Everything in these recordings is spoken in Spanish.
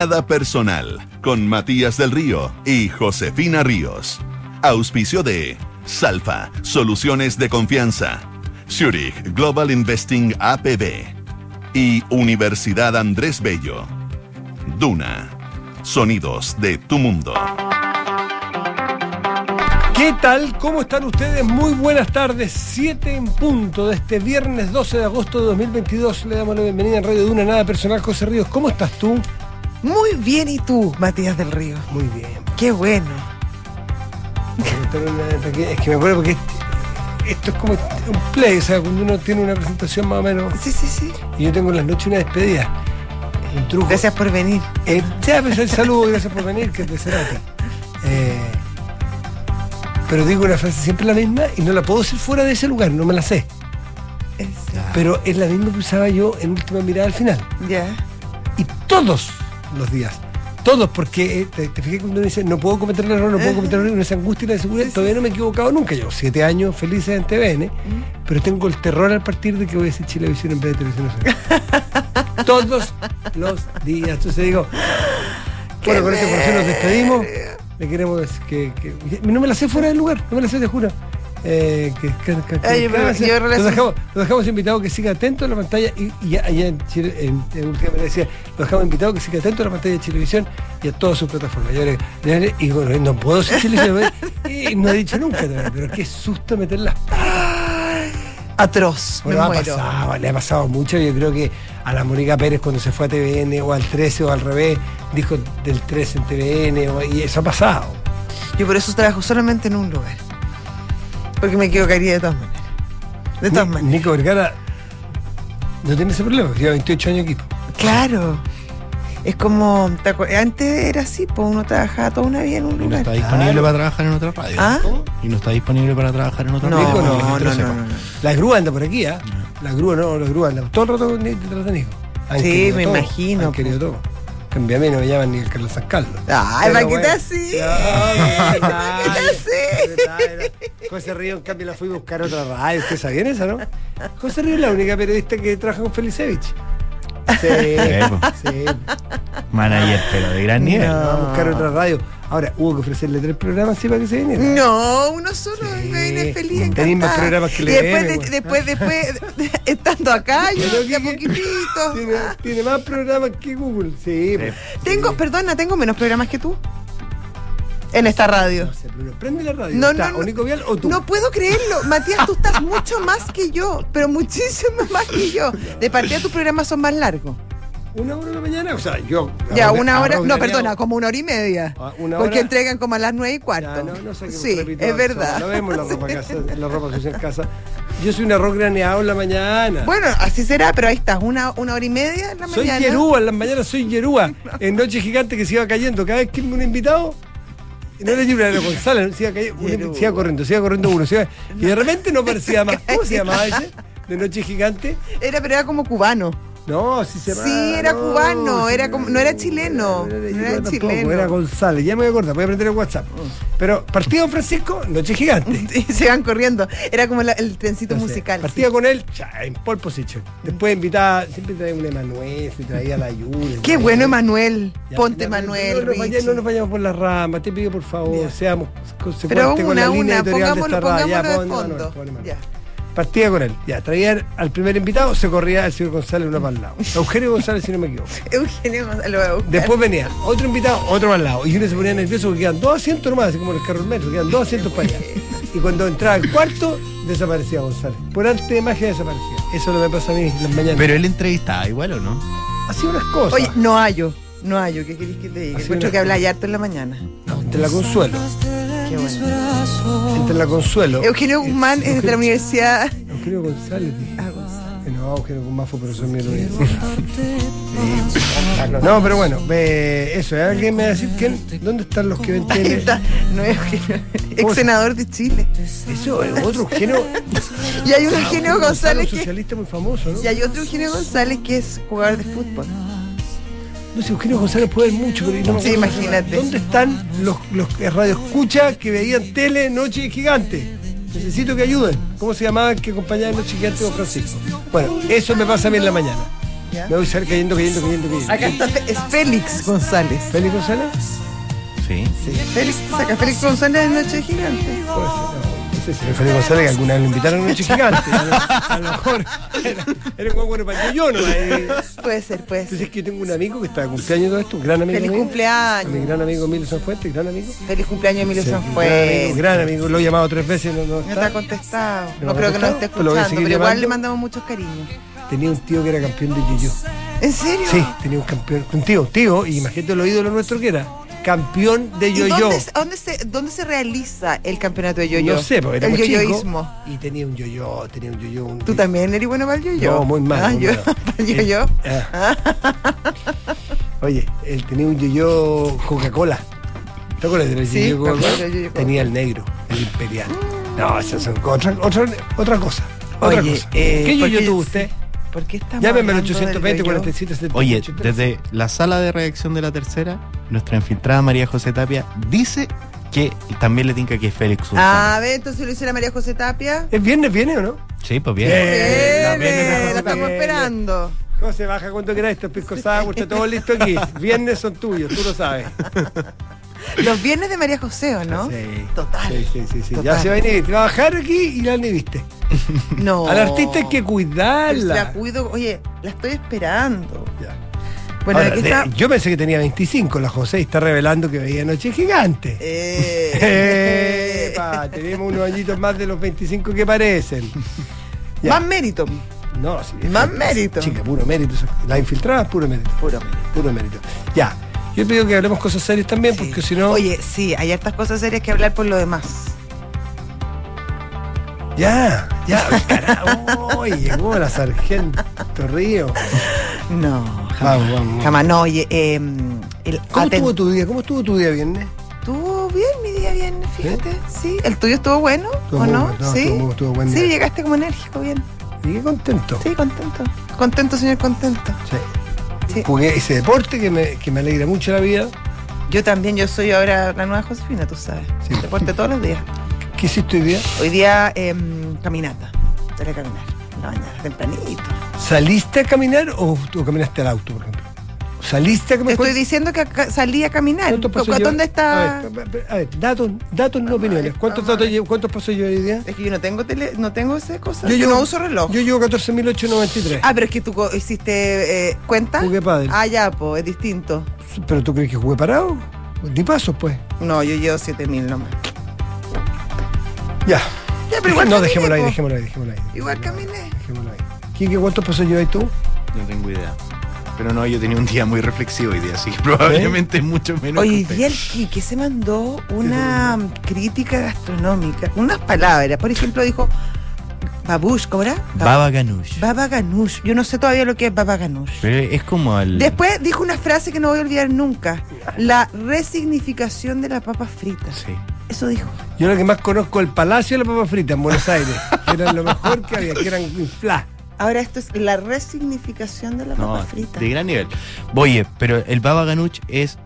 Nada personal con Matías del Río y Josefina Ríos. Auspicio de Salfa, soluciones de confianza. Zurich Global Investing APB. Y Universidad Andrés Bello. Duna. Sonidos de tu mundo. ¿Qué tal? ¿Cómo están ustedes? Muy buenas tardes. 7 en punto de este viernes 12 de agosto de 2022. Le damos la bienvenida en Radio Duna Nada Personal. José Ríos, ¿cómo estás tú? Muy bien, ¿y tú, Matías del Río? Muy bien. Qué bueno. Es que me acuerdo porque esto es como un play, o sea, cuando uno tiene una presentación más o menos. Sí, sí, sí. Y yo tengo en las noches una despedida. Un truco. Gracias por venir. Eh, ya, pues el saludo, gracias por venir, que te será a ti. Eh, pero digo una frase siempre la misma y no la puedo decir fuera de ese lugar, no me la sé. Exacto. Pero es la misma que usaba yo en última mirada al final. Ya. Y todos los días. Todos, porque eh, te, te fijas cuando uno dice, no puedo cometer el error, no puedo cometer el error, esa angustia y la inseguridad, todavía no me he equivocado nunca. Llevo siete años felices en TVN, pero tengo el terror al partir de que voy a decir Chilevisión en vez de televisión nacional. Todos los días. Entonces digo, bueno, con esta información nos despedimos. Le queremos que, que- No me la sé fuera del lugar, no me la sé, te juro. Eh, que, que- que- que- Ay, pero que- yo lo, relaciono- dejamos, lo dejamos invitado que siga atento a la pantalla y, y allá en Chile, en, en última me decía, lo dejamos invitado que siga atento a la pantalla de Televisión y a todas sus plataformas. Y, y bueno, no puedo ser Televisión, y no he dicho nunca pero qué susto meter las Atroz. bueno, me ha muero. pasado, le ha pasado mucho. Yo creo que a la Mónica Pérez cuando se fue a TVN o al 13 o al revés, dijo del 13 en TVN o- y eso ha pasado. Yo por eso trabajo solamente en un lugar. Porque me equivocaría de todas maneras. De todas Ni- maneras. Nico Vergara no tiene ese problema, lleva 28 años equipo. Claro. Es como. ¿te acuer- Antes era así, pues uno trabajaba toda una vida en un Y no lugar. está disponible para trabajar en otra radio. ¿Ah? Y no está disponible para trabajar en otra No, radio. No, no, no, no. La grúa anda por aquí, ¿ah? La grúa no, la grúa anda todo el rato detrás de Nico. Han Sí, me todo, imagino, Han querido todo. Que a mí no me llaman ni el Carlos San Carlos. Ay, ¿Para qué te así? José Río, en cambio, la fui a buscar otra radio. ¿Usted sabía esa, no? José Río es la única periodista que trabaja con Felicevich. Sí, sí. Manager, pero de gran nivel. No. A buscar otra radio. Ahora, hubo que ofrecerle tres programas así para que se viniera. No, uno solo Sí. me viene feliz. Más programas que le Y después, de- después, después, de- estando acá, yo de a que- poquitito. Tiene, tiene más programas que Google. Sí, pues. Tengo, perdona, tengo menos programas que tú. En esta radio. No sé, pero prende la radio. No, Está no, no. Vial o tú. No puedo creerlo. Matías, tú estás mucho más que yo, pero muchísimo más que yo. De partida tus programas son más largos. ¿Una hora de la mañana? O sea, yo. Ya, arroz- una hora, no, perdona, como una hora y media. Ah, una Porque hora. entregan como a las nueve y cuarto. Ya, no, no sé qué sí, es verdad. No vemos la ropa, casa, la ropa sucia en casa. Yo soy un arroz graneado en la mañana. Bueno, así será, pero ahí estás, una, una hora y media en la soy mañana. Yerúa, en las mañanas soy Yerúa. En Noche Gigante que se iba cayendo. Cada vez que un invitado. No era era González. Se iba, cayendo, se iba corriendo, se iba corriendo uno. se iba- y de repente no parecía más. ¿Cómo se llamaba ese? De Noche Gigante. Era, pero era como cubano. No, sí se. Sí, era no, cubano, sí, era como- no era chileno, No era, no era tampoco, chileno. era González. Ya me voy a acordar, voy a aprender el WhatsApp. Pero partía Don Francisco, Noche Gigante. Y se van corriendo. Era como la- el trencito musical. Partía sí. con él en pole position. Después invitaba, siempre traía un Emanuel, se traía la Yuri. Qué bueno, Emanuel. Ponte, ya, Manuel. No, nos vayamos- Richie. no nos vayamos por las ramas, te pido por favor, Ya. seamos consecuentes Pero con una, la línea una, editorial de pongámoslo, esta radio. Ya, pongámoslo de Emanuel, fondo. Emanuel. Ya. Partía con él, ya, traía al primer invitado, se corría el señor González uno para el lado. Eugenio González, si no me equivoco. Eugenio González, lo voy a buscar. Después venía otro invitado, otro para el lado. Y uno se ponía nervioso porque quedan dos asientos nomás, así como en el carro del metro, quedan dos asientos para allá. Y cuando entraba el cuarto, desaparecía González. Por arte de magia desaparecía. Eso es lo que me pasa a mí en las mañanas. Pero él entrevistaba igual o no? Así unas cosas. Oye, no hallo. No hallo, ¿qué querés que te diga? Encuentro que habla harto en la mañana. No, entre la consuelo. Qué bueno. Entre la consuelo. Eugenio Guzmán es de la Universidad. Eugenio González. dije. Ah, González. Eh, No, Eugenio Guzmán fue profesor mío de la universidad. No, pero bueno, ve, eso, ¿eh? ¿alguien me va a decir quién? ¿Dónde están los que ven Ahí tele? está. No es Eugenio. ¿Cómo Ex se- senador de Chile. Eso, es otro Eugenio. Y hay un Eugenio un González que. socialista muy famoso, ¿no? Y hay otro Eugenio González que es jugador de fútbol. Sé, Eugenio González puede ver mucho, pero no Sí, imagínate. ¿Dónde están los, los que radioescuchas que veían tele Noche Gigante? Necesito que ayuden. ¿Cómo se llamaba el que acompañaba Noche Gigante con Francisco? Bueno, eso me pasa a mí en la mañana. ¿Ya? Me voy a estar cayendo, cayendo, cayendo, cayendo. Acá está, es Félix González. ¿Félix González? Sí. Sí, Félix, saca Félix González de Noche Gigante. Puede ser, no, no sé si González, que alguna vez lo invitaron a Noche Gigante. A lo, mejor era, era un buen bueno para yo, ¿no? Eh, Puede ser, puede Entonces ser. es que yo tengo un amigo que está de cumpleaños todo esto, un gran amigo Feliz mío. cumpleaños. Mi gran amigo Emilio Sanfuente, gran amigo. Feliz cumpleaños, Emilio Sí, Sanfuentes. Gran amigo, gran amigo, lo he llamado tres veces, no, no No está. está contestado. ¿No No, ha creo que nos esté Pero escuchando, seguir pero igual le mandamos muchos cariños. Tenía un tío que era campeón de yo-yo. ¿En serio? Sí, tenía un campeón, un tío, tío, y imagínate lo ídolo nuestro que era. Campeón de ¿Y yo-yo. dónde, se- dónde se, dónde se realiza el campeonato de yo-yo? No sé, porque El yoyoísmo. Y tenía un yo-yo, tenía un yo-yo. un- ¿Tú también eres bueno para el yo-yo? No, muy mal, Ah, muy yo, malo. para el yo-yo. Ah. Oye, él tenía un yo-yo Coca-Cola. ¿Te acuerdas del Sí, yo-yo Coca-Cola? Tenía el negro, el imperial. No, esas son otra, otra, otra cosa. Otra Oye, cosa. eh, ¿Qué yo-yo tuvo usted? ¿Por qué estamos Llámeme al hablando del 820 yo-yo? 47 78. Oye, desde la sala de redacción de la tercera, nuestra infiltrada María José Tapia dice que también le tinca que es Félix González. Ah, a ver, entonces lo hiciera María José Tapia. ¿Es viernes, viene o no? Sí, pues. Bien. Viene, viene, la estamos viene. esperando. ¿Cómo se baja cuando quieras estos piscos sour? Está todo listo aquí. Viernes son tuyos, tú lo sabes. Los viernes de María José, ¿o no? Sí. Total. Sí, sí, sí. sí. Total. Ya se va a inhibir. Te va a bajar aquí y la inhibiste. No. Al artista hay que cuidarla. La cuido, oye, la estoy esperando. Ya. Bueno, Ahora, de- está. Yo pensé que tenía 25, la José y está revelando que veía Noche Gigante. Eh, Epa, tenemos unos añitos más de los 25 que parecen. Ya. Más mérito. No, sí, es- Más mérito. Chica, puro mérito. La infiltrada, puro mérito. Puro mérito. Puro mérito. Ya. Yo pido que hablemos cosas serias también, Sí. porque si no. Oye, sí, hay hartas cosas serias que hablar por lo demás. Ya, ya, carajo. Oye, llegó la sargento Río. No, jamás. Vamos, vamos. Jamás, no, oye, eh, el ¿Cómo estuvo tu día? ¿Cómo estuvo tu día viernes? Estuvo bien mi día viernes, fíjate. Sí, el tuyo estuvo bueno, Estuvo ¿o muy no? sí. estuvo estuvo buen sí, llegaste como enérgico, bien. Llegué contento. Sí, contento. Contento, señor, contento. Sí. Sí. Jugué ese deporte que me, que me alegra mucho la vida. Yo también, yo soy ahora la nueva Josefina, tú sabes. Sí. Deporte todos los días. ¿Qué hiciste hoy día? Hoy día, em, caminata. Salí a caminar. En la mañana, tempranito. ¿Saliste a caminar o, o caminaste al auto, por ejemplo? ¿Saliste a Te caminar? estoy diciendo que salí a caminar. ¿Cuántos pasos ¿Cu- ¿Dónde está? A ver, a ver, datos, datos no opiniones. ¿Cuántos, datos llevo- ¿Cuántos pasos yo hoy día? Es que yo no tengo tele, no tengo esa cosa. Yo Yo, no uso reloj. Yo llevo 14.893. ah, pero es que tú hiciste eh, cuenta. Jugué pádel. Ah, ya, pues, es distinto. ¿Pero tú crees que jugué parado? Ni pasos, pues. No, yo llevo 7000 nomás. Ya. Ya, pero igual no, caminé, dejémoslo ahí, dejémoslo ahí, dejémoslo ahí. Igual caminé. Dejémoslo ahí. Quique, ¿cuántos pasos llevas tú? No tengo idea. Pero no, yo tenía un día muy reflexivo hoy día, así que probablemente es mucho menos. Hoy día el Quique se mandó una crítica gastronómica, unas palabras. Por ejemplo, dijo babush, ¿cómo era? Baba Ganoush. Baba ganoush. Yo no sé todavía lo que es baba ganoush. Pero es como el. Después dijo una frase que no voy a olvidar nunca. La resignificación de la papa frita. Sí. Eso dijo. Yo lo que más conozco es el Palacio de la Papa Frita en Buenos Aires, que era lo mejor que había, que eran inflas. Ahora esto es la resignificación de la No, papa frita. de gran nivel. Oye, pero el Baba Ganoush es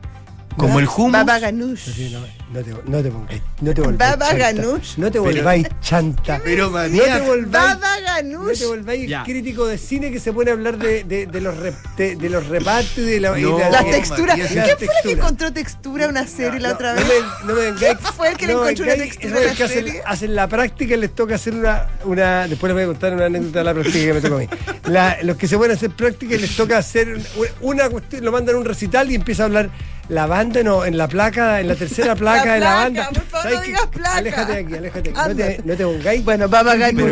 como el hummus. Baba ganoush. Sí, no, no te, no te pongáis, no te volváis Baba chanta. ganoush. No te Pero- volváis chanta. Pero, no manía, te volváis, Baba no ganoush. te volváis Ya. crítico de cine que se pone a hablar de, de, de los, rep- de, de los repartos y de la, y No, de Las texturas. ¿Quién fue el que texturas. encontró textura una serie la No, otra no vez? me- No me. ¿Quién fue el que le no encontró una textura eso a es que la hacen, serie? hacen la práctica y les toca hacer una, una. Después les voy a contar una anécdota de la práctica que me tocó a mí. La- los que se pueden hacer práctica y les toca hacer un- una cuestión, lo mandan a un recital y empieza a hablar la banda no, en la placa, en la tercera placa de la banda. por favor, ¿Sabes no digas placa. Aléjate de aquí, aléjate de aquí. No te, no te pongáis. Bueno, baba el. No,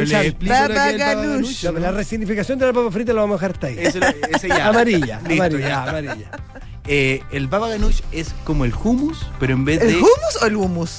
pero la resignificación de la papa frita la vamos a dejar hasta ahí. Ese, ese ya. Amarilla, Listo, amarilla, ya amarilla. Eh, el Baba Ganoush es como el hummus, pero en vez ¿El de hummus o el hummus?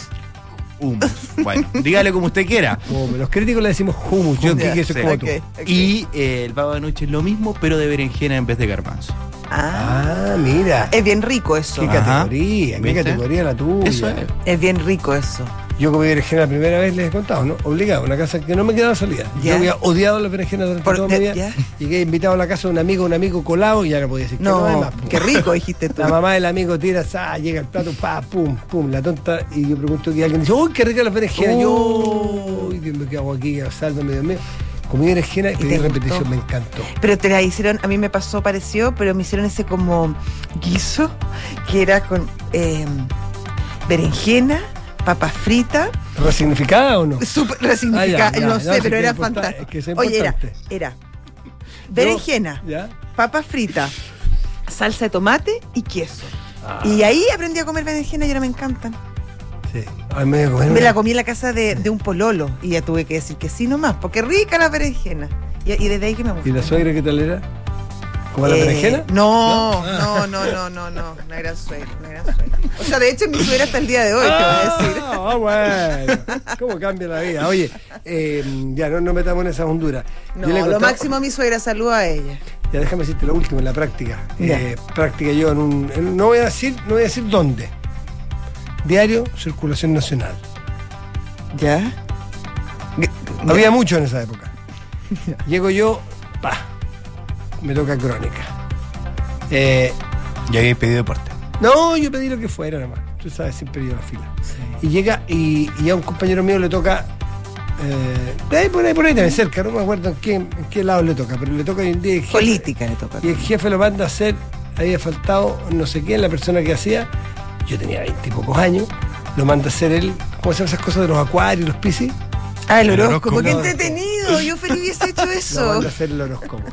hummus. Bueno, dígale como usted quiera. Como los críticos le decimos hummus, yo Ya, que soy sí. como Ok, tú. Y eh, el Baba Ganoush es lo mismo, pero de berenjena en vez de garbanzo. Ah, Ah, mira. es bien rico eso. ¿Qué Ajá. categoría? ¿Qué ¿Viste? categoría la tuya? Eso es. Es bien rico eso. Yo comí berenjena la primera vez, les he contado, ¿no? Obligado, una casa que no me quedaba salida. Yo había odiado las berenjenas durante Por- toda mi de- vida. ya. Llegué invitado a la casa de un amigo, un amigo colado y ya no podía decir que no, po. qué rico dijiste tú. La mamá del amigo tira, sa, llega el plato, pa, pum, pum, la tonta. Y yo pregunto que alguien dice, uy, qué rica las berenjenas. Yo, Oh. uy, Dios mío, ¿qué hago aquí? Sálvame, Dios mío. Comí berenjena y pedí gustó? repetición, me encantó. Pero te la hicieron, a mí me pasó parecido, pero me hicieron ese como guiso que era con eh, berenjena, papas fritas, ¿Resignificada o no? resignificada, Ah, ya, ya, no no, sé, pero era fantástico. es que es Oye, era, era berenjena, ¿Ya? papas fritas, salsa de tomate y queso. Ah. Y ahí aprendí a comer berenjena y ahora me encantan. Sí. Ay, me voy a comer Me una- la comí en la casa de, de un pololo y ya tuve que decir que sí nomás, porque rica la berenjena. Y, y desde ahí que me gusta. ¿Y la suegra qué tal era? ¿Como la Eh, berenjena? No, no, no, no, no, no, una gran suegra, una gran suegra. O sea, de hecho mi suegra hasta el día de hoy, te voy a decir. Ah, bueno. ¿Cómo cambia la vida? Oye, eh, ya no nos metamos en esa hondura. No, le lo contaba- máximo a mi suegra, saludo a ella. Ya déjame decirte lo último en la práctica. Eh, práctica yo en un. en- no voy a decir, no voy a decir dónde. Diario Circulación Nacional. ¿Ya? Había mucho en esa época. Llego yo, pa, me toca crónica. Eh, Ya había pedido deporte. no, yo pedí lo que fuera nomás. Tú sabes, siempre yo la fila. Y llega y, y a un compañero mío le toca. Eh, de ahí por ahí, por ahí también cerca, no me acuerdo en qué, en qué lado le toca, pero le toca hoy en día Política le toca. Y el jefe lo manda a hacer, había faltado no sé quién, la persona que hacía, yo tenía veintipocos años, lo manda a hacer él, ¿cómo se llaman esas cosas de los acuarios, los piscis? Ah, el El horóscopo, qué entretenido. Yo feliz hubiese hecho Lo eso. manda a hacer el horóscopo.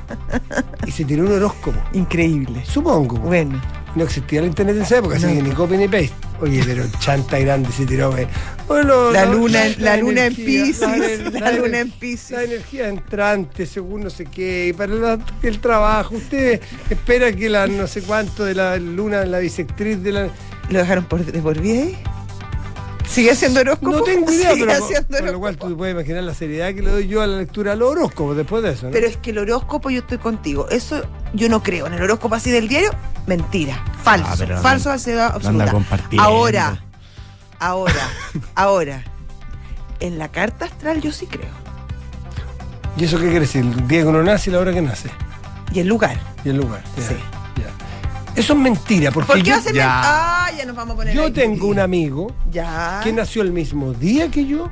Y se tiró un horóscopo, Increíble. supongo. Bueno. No existía el internet en esa época, así No. que ni copy ni paste. Oye, pero chanta grande se tiró. eh. Bueno, La no, luna, en- la luna en energía, ener- La luna en Piscis. La energía entrante, según no sé qué, y para la- el trabajo. Usted espera que la no sé cuánto de la luna, la bisectriz de la. ¿Lo dejaron por, de por vida ahí? ¿Sigue haciendo horóscopo? No tengo idea, Sigue pero haciendo por lo cual tú te puedes imaginar la seriedad que le doy yo a la lectura del horóscopo después de eso, ¿no? Pero es que el horóscopo yo estoy contigo. Eso yo no creo. En el horóscopo así del diario, mentira. Falso. Ah, pero falso, falsedad absoluta. Ahora, ahora, ahora. En la carta astral yo sí creo. ¿Y eso qué quiere decir? El día que uno nace y la hora que nace. Y el lugar. Y el lugar. Ya, Sí. ya. Eso es mentira, porque ¿Por qué yo, va a ser ya. men- Ah, ya nos vamos a poner yo ahí. tengo un amigo Ya. que nació el mismo día que yo.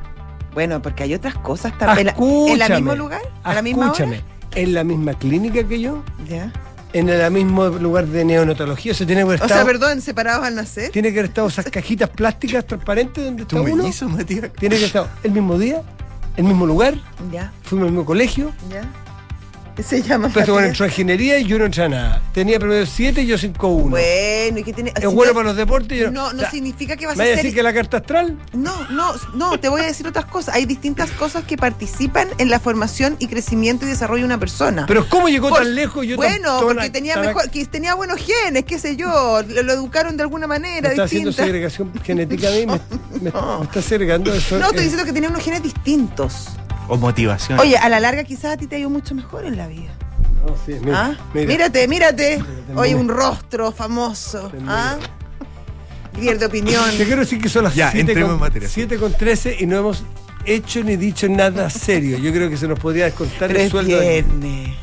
Bueno, porque hay otras cosas también. ¿En el mismo lugar? ¿A la misma Escúchame. En la misma clínica que yo. Ya. En el mismo lugar de neonatología. O sea, tiene que haber O sea, estado, perdón, separados al nacer. tiene que haber estado esas cajitas plásticas transparentes donde está ¿Tu uno. mellizo, Matías? Tiene que haber estado el mismo día, el mismo lugar, Ya, fuimos al mismo colegio. ya. Se llama. Pero este bueno entró a ingeniería y yo no entré a nada. Tenía promedio 7 y yo 5-1. Bueno, ¿y qué tiene? es si bueno no- para los deportes. yo No, no o sea, significa que vas ¿Me a vas a ser. decir que la carta astral? No, no, no, te voy a decir otras cosas. Hay distintas cosas que participan en la formación y crecimiento y desarrollo de una persona. Pero ¿cómo llegó Por- tan lejos? Yo bueno, porque tenía mejor, que tenía buenos genes, qué sé yo, lo, lo educaron de alguna manera ¿Me está haciendo segregación genética a mí? ¿Me, me- me está segregando eso? No, estoy Eh, diciendo que tenía unos genes distintos. O motivación. Oye, a la larga quizás a ti te ha ido mucho mejor en la vida. no, sí, mira, ¿Ah? mira. Mírate, mírate. Oye, un rostro famoso. ¿Ah? Líder de opinión. Te quiero decir que son las Ya, 7 entremos en con, materia. 7 con 13 y no hemos hecho ni dicho nada serio. Yo creo que se nos podría descontar Pero el sueldo. de- viernes.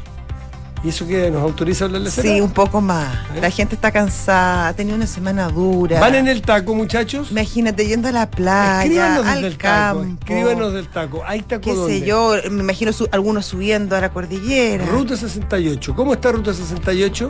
¿Y eso que nos autoriza a hablar de Sí, un poco más. ¿Eh? La gente está cansada, ha tenido una semana dura. ¿Van en el taco, muchachos? Imagínate yendo a la playa, Escríbanos al desde el taco. campo. Escríbanos del taco. ¿Hay taco qué dónde? sé yo, me imagino su- algunos subiendo a la cordillera. Ruta 68. ¿Cómo está Ruta 68?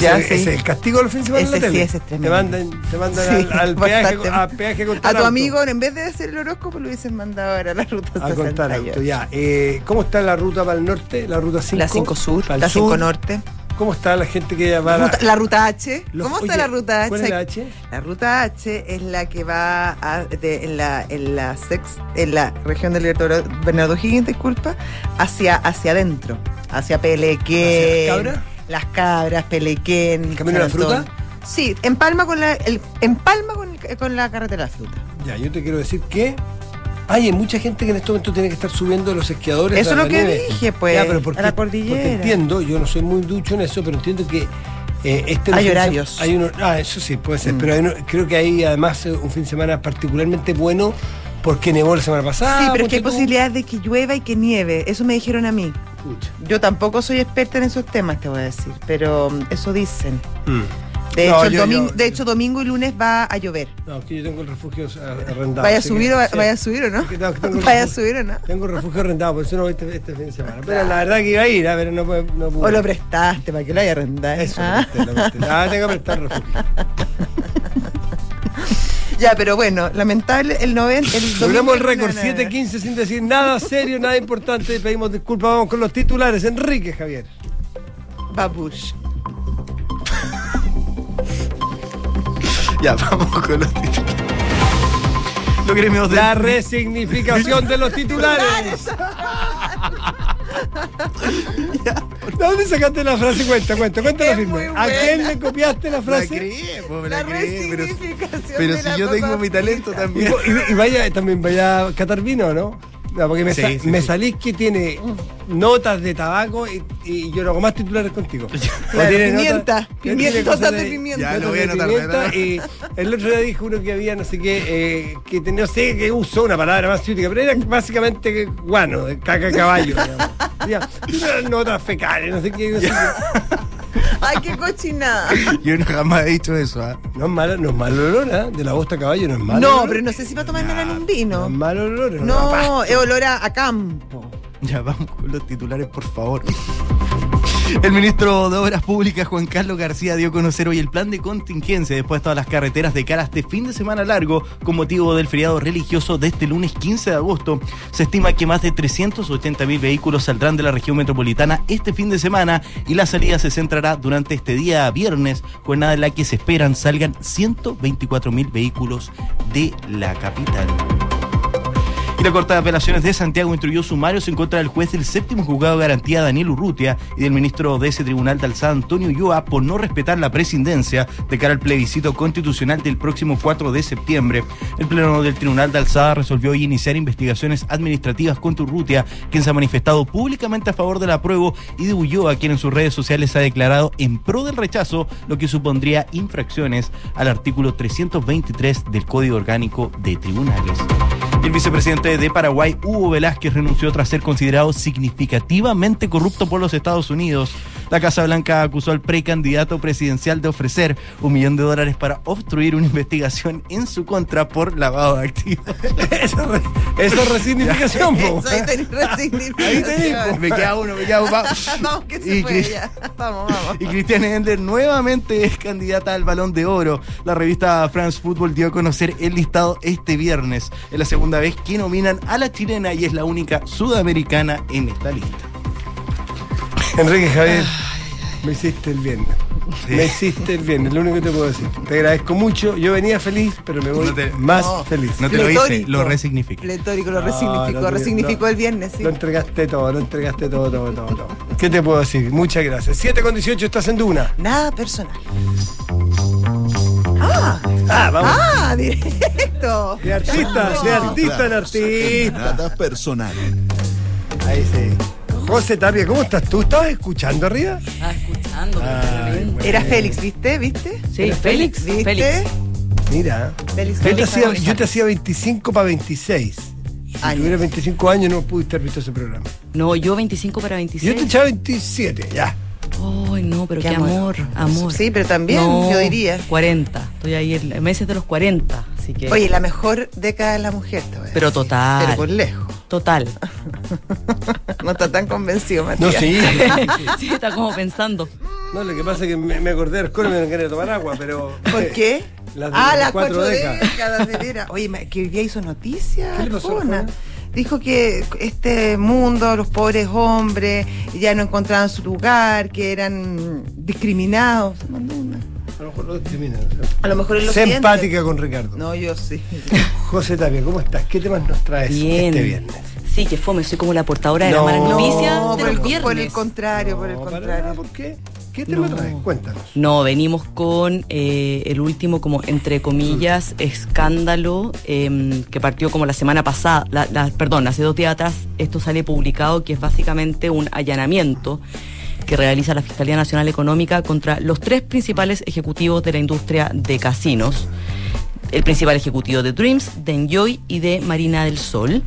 Ya, ese, sí. ese es el castigo del fin de semana en la Ese sí, tele. ese es Te tremendo. mandan, te mandan Sí, al, al peaje, a peaje a A contar tu auto. amigo, en vez de hacer el horóscopo, lo hubiesen mandado ahora a la ruta A contar 68. auto, ya. Eh, ¿Cómo está la ruta para el norte? La ruta 5. La 5 Sur, la 5 sur. Norte. ¿Cómo está la gente que va a la, Ruta- la ruta H. los- ¿Cómo está oye, la ruta H? ¿Cuál es la H? La ruta H es la que va a- de- en, la, en, la sex- en la región del Libertador Bernardo Higgins, disculpa, hacia, hacia adentro, hacia Pelequén. ¿Hacia las cabras? Las cabras, Pelequén. ¿El camino de la fruta? Sí, empalma con la, el, empalma con, el- con la carretera de la fruta. Ya, yo te quiero decir que hay mucha gente que en este momento tiene que estar subiendo los esquiadores. Eso es lo que nieve. dije, pues, Ya, pero porque, a la porque cordillera. entiendo, yo no soy muy ducho en eso, pero entiendo que eh, este Hay horarios. Hay uno, ah, eso sí, puede ser, Mm. pero hay uno- creo que hay además eh, un fin de semana particularmente bueno porque nevó la semana pasada. sí, pero es que hay posibilidades de que llueva y que nieve. Eso me dijeron a mí. Pucha. Yo tampoco soy experta en esos temas, te voy a decir, pero eso dicen. Mm. De, No, hecho, yo- domingo, yo- de hecho, domingo y lunes va a llover. No, es que yo tengo el refugio a- arrendado. ¿Vaya a subir que- o sí. vaya a subir o no? Que tengo- ¿Vaya a refugio- subir o no? Tengo el refugio arrendado, por eso no voy este, este fin de semana. Pero la verdad que iba a ir, ¿ah? pero no, no pude. O lo prestaste para que lo haya arrendado. Eso, Ah. lo presté, lo presté. Ah, tengo que prestar refugio. Ya, pero bueno, lamentable el 90. El Logramos el récord, no, no, no. 7-15 sin decir nada serio, nada importante. Pedimos disculpas, vamos con los titulares. Enrique Javier. Babush. Ya, vamos con los titulares. Los gremios de... La resignificación de los titulares. ¿De dónde sacaste la frase? Cuenta, cuenta, cuenta la firme. ¿A quién le copiaste la La frase? creé, po, me La la creé, pero, si la yo tengo mi talento también. y- y vaya, también vaya a catar vino, ¿no? No, porque me, Sí, sa- sí, me sí. salís que tiene notas de tabaco y, y yo no hago más titulares contigo. Claro, pimienta, notas- pimienta, notas de pimienta. Ya, lo notas voy a de anotar, voy a pimienta, anotar. Y el otro día dijo uno que había no sé qué, eh, que tenía, no sé qué usó una palabra más ciútica, pero era básicamente que guano, caca de caballo. digamos. Decía, "Tiene notas fecales, no sé qué. No, sé qué. Ay, qué cochinada. Yo no jamás he dicho eso, ¿ah? no es malo, no es malo olor, ¿ah? De la bosta de caballo no es malo. No, olor. pero no sé si va a tomarme en un No vino. es malo olor. es una pasta. No, es olor a, a campo. Ya vamos con los titulares, por favor. El ministro de Obras Públicas, Juan Carlos García, dio a conocer hoy el plan de contingencia después de todas las carreteras de cara a este fin de semana largo con motivo del feriado religioso de este lunes 15 de agosto. Se estima que más de 380 mil vehículos saldrán de la región metropolitana este fin de semana y la salida se centrará durante este día viernes, jornada en la que se esperan salgan 124 mil vehículos de la capital. Y la Corte de Apelaciones de Santiago instruyó sumarios en contra del juez del séptimo juzgado de garantía Daniel Urrutia y del ministro de ese tribunal de alzada Antonio Ulloa por no respetar la presidencia de cara al plebiscito constitucional del próximo 4 de septiembre. El pleno del tribunal de alzada resolvió hoy iniciar investigaciones administrativas contra Urrutia, quien se ha manifestado públicamente a favor del apruebo y de Ulloa, quien en sus redes sociales ha declarado en pro del rechazo, lo que supondría infracciones al artículo 323 del Código Orgánico de Tribunales. El vicepresidente de Paraguay, Hugo Velázquez, renunció tras ser considerado significativamente corrupto por los Estados Unidos. La Casa Blanca acusó al precandidato presidencial de ofrecer un millón de dólares para obstruir una investigación en su contra por lavado de activos. Eso, es re- eso es resignificación, po. Eso ahí tenés resignificación. me queda uno, me queda uno. va. Vamos, que se Y fue Cris- ya. Vamos, vamos. Y Cristian Endler nuevamente es candidata al Balón de Oro. La revista France Football dio a conocer el listado este viernes. Es la segunda vez que nominan a la chilena y es la única sudamericana en esta lista. Enrique Javier, me hiciste el bien. Me hiciste el bien, es lo único que te puedo decir. Te agradezco mucho. Yo venía feliz, pero me voy No te- más No. feliz. No te lo hice, lo resignifica. Pletórico, lo No, resignificó. no resignificó no. el viernes, sí. Lo entregaste todo, lo entregaste todo, todo, todo, todo. ¿Qué te puedo decir? Muchas gracias. 7 con 18 estás en Duna. Nada personal. Ah, Ah, vamos. ah, directo. De artista, de artista en artista. Nada personal. Ahí sí. José Tapia, ¿cómo estás tú? ¿Estabas escuchando arriba? Estaba escuchando. Ay, claramente. bueno. Era Félix, ¿viste? ¿Viste? Sí, ¿Era Félix. ¿Viste? Félix. Mira. Félix, Yo te, Félix, hacía, Félix. yo te hacía 25 para 26. Si Años. tuviera 25 años no pudiste haber visto ese programa. No, yo 25 para Yo 26. te echaba 27, ya. Ay, no, pero Qué qué, amor. amor, amor. Sí, pero también, No, yo diría. 40. Estoy ahí en meses de los 40, así que. Oye, la mejor década de la mujer, te voy a Pero decir. total. Pero por lejos. Total. No está tan convencido, No, Matías. sí. sí, está como pensando. No, lo que pasa es que me, me acordé del coro y me no quería tomar agua, pero. ¿Por qué? Las de ah, las las cuatro cuatro décadas. décadas, de veras. Oye, que hoy día hizo noticias. ¿Qué le pasó? Dijo que este mundo, los pobres hombres, ya no encontraban su lugar, que eran discriminados. Se mandó una. A lo mejor lo discriminan. A lo mejor él lo Sé empática con Ricardo. No, yo sí. José Tapia, ¿cómo estás? ¿Qué temas nos traes Bien. este viernes? Sí, que fome, soy como la portadora de No. la mala noticia de por, los el, viernes. por el contrario, por el contrario. nada, ¿Por qué? ¿Qué tema No. traes? Cuéntanos. No, venimos con eh, el último, como entre comillas, escándalo em, que partió como la semana pasada, la- la- perdón, hace dos días atrás, esto sale publicado, que es básicamente un allanamiento que realiza la Fiscalía Nacional Económica contra los tres principales ejecutivos de la industria de casinos. El principal ejecutivo de Dreams, de Enjoy y de Marina del Sol.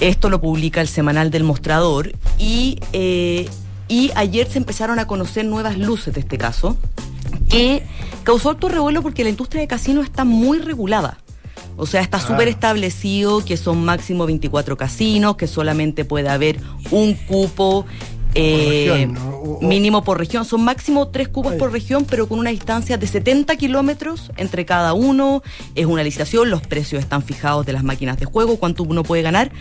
Esto lo publica el semanal del mostrador y, eh, y ayer se empezaron a conocer nuevas luces de este caso que causó alto revuelo porque la industria de casinos está muy regulada. O sea, está súper establecido que son máximo 24 casinos, que solamente puede haber un cupo eh, región, ¿no? O- o- mínimo por región. Son máximo tres cupos por región, pero con una distancia de 70 kilómetros entre cada uno. Es una licitación, los precios están fijados de las máquinas de juego, cuánto uno puede ganar.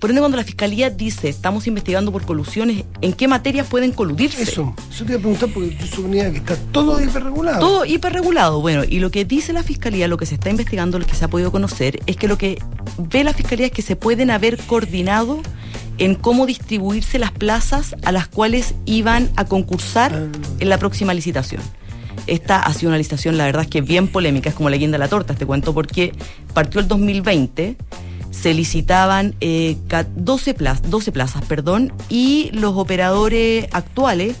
Por ende, cuando la fiscalía dice estamos investigando por colusiones, ¿en qué materias pueden coludirse? Eso, eso te iba a preguntar porque yo suponía que está todo hiperregulado. Todo hiperregulado. Bueno, y lo que dice la fiscalía, lo que se está investigando, lo que se ha podido conocer, es que lo que ve la fiscalía es que se pueden haber coordinado en cómo distribuirse las plazas a las cuales iban a concursar Ah. en la próxima licitación. Esta ha sido una licitación, la verdad es que bien polémica, es como la guinda de la torta, te cuento, porque partió el 2020, se licitaban eh, ca- 12, plazas, 12 plazas, perdón, y los operadores actuales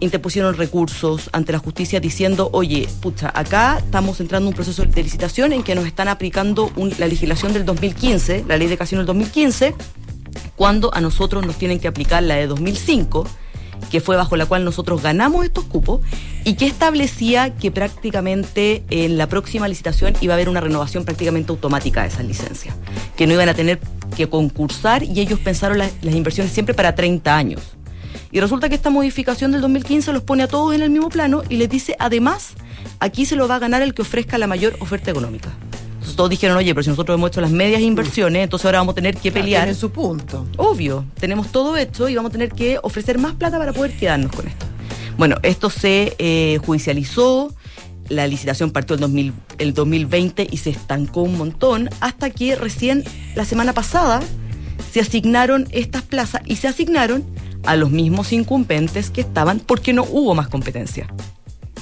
interpusieron recursos ante la justicia diciendo, oye, pucha, acá estamos entrando en un proceso de licitación en que nos están aplicando un- la legislación del 2015, la ley de casino del 2015, cuando a nosotros nos tienen que aplicar la de 2005, que fue bajo la cual nosotros ganamos estos cupos y que establecía que prácticamente en la próxima licitación iba a haber una renovación prácticamente automática de esas licencias, que no iban a tener que concursar y ellos pensaron las, inversiones siempre para 30 años. Y resulta que esta modificación del 2015 los pone a todos en el mismo plano y les dice, además, aquí se lo va a ganar el que ofrezca la mayor oferta económica. Entonces todos dijeron, oye, pero si nosotros hemos hecho las medias inversiones, entonces ahora vamos a tener que pelear. Tienen su punto. Obvio, tenemos todo hecho y vamos a tener que ofrecer más plata para poder quedarnos con esto. Bueno, esto se eh, judicializó, la licitación partió el, 2000 el 2020 y se estancó un montón, hasta que recién la semana pasada se asignaron estas plazas y se asignaron a los mismos incumbentes que estaban porque no hubo más competencia.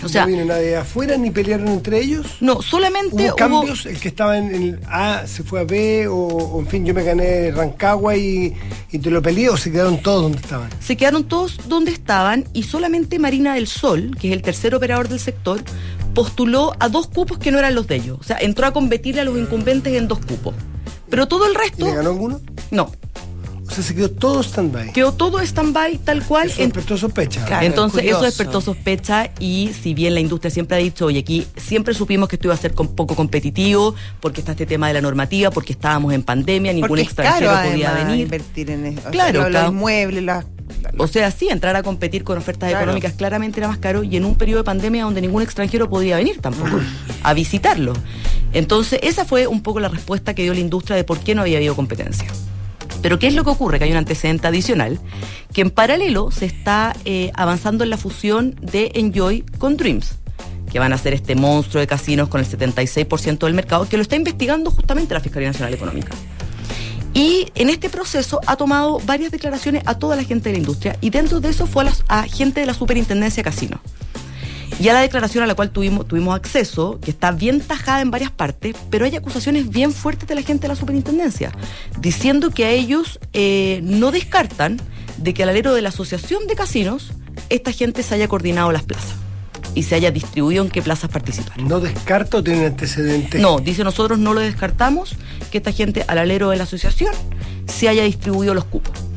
O sea, no vino nadie de afuera ni pelearon entre ellos. no, solamente ¿Hubo hubo... cambios? ¿El que estaba en el A se fue a B? O, o, en fin, yo me gané Rancagua y, y te lo peleé? ¿O se quedaron todos donde estaban? Se quedaron todos donde estaban y solamente Marina del Sol, que es el tercer operador del sector, postuló a dos cupos que no eran los de ellos. O sea, entró a competirle a los incumbentes en dos cupos. Pero todo el ¿Y resto, le ganó alguno? no. O sea, se quedó todo stand-by. Quedó todo stand-by tal cual. Eso en- despertó sospecha. Claro. Entonces curioso. eso despertó sospecha y si bien la industria siempre ha dicho, oye, aquí siempre supimos que esto iba a ser con poco competitivo, porque está este tema de la normativa, porque estábamos en pandemia, ningún Porque es extranjero caro, podía además, venir. invertir en eso. Sea, Claro, los, claro. los inmuebles, las... O sea, sí, entrar a competir con ofertas Claro. económicas claramente era más caro y en un periodo de pandemia donde ningún extranjero podía venir tampoco a visitarlo. Entonces, esa fue un poco la respuesta que dio la industria de por qué no había habido competencia. Pero ¿qué es lo que ocurre? Que hay un antecedente adicional, que en paralelo se está eh, avanzando en la fusión de Enjoy con Dreams, que van a ser este monstruo de casinos con el 76% del mercado, que lo está investigando justamente la Fiscalía Nacional Económica. Y en este proceso ha tomado varias declaraciones a toda la gente de la industria y dentro de eso fue a, las- a gente de la Superintendencia de Casino. Y a la declaración a la cual tuvimos, tuvimos acceso, que está bien tajada en varias partes, pero hay acusaciones bien fuertes de la gente de la superintendencia, diciendo que a ellos eh, no descartan de que al alero de la asociación de casinos, esta gente se haya coordinado las plazas y se haya distribuido en qué plazas participar. ¿No descarta o tiene antecedentes? No, dice nosotros no lo descartamos que esta gente al alero de la asociación se haya distribuido los cupos.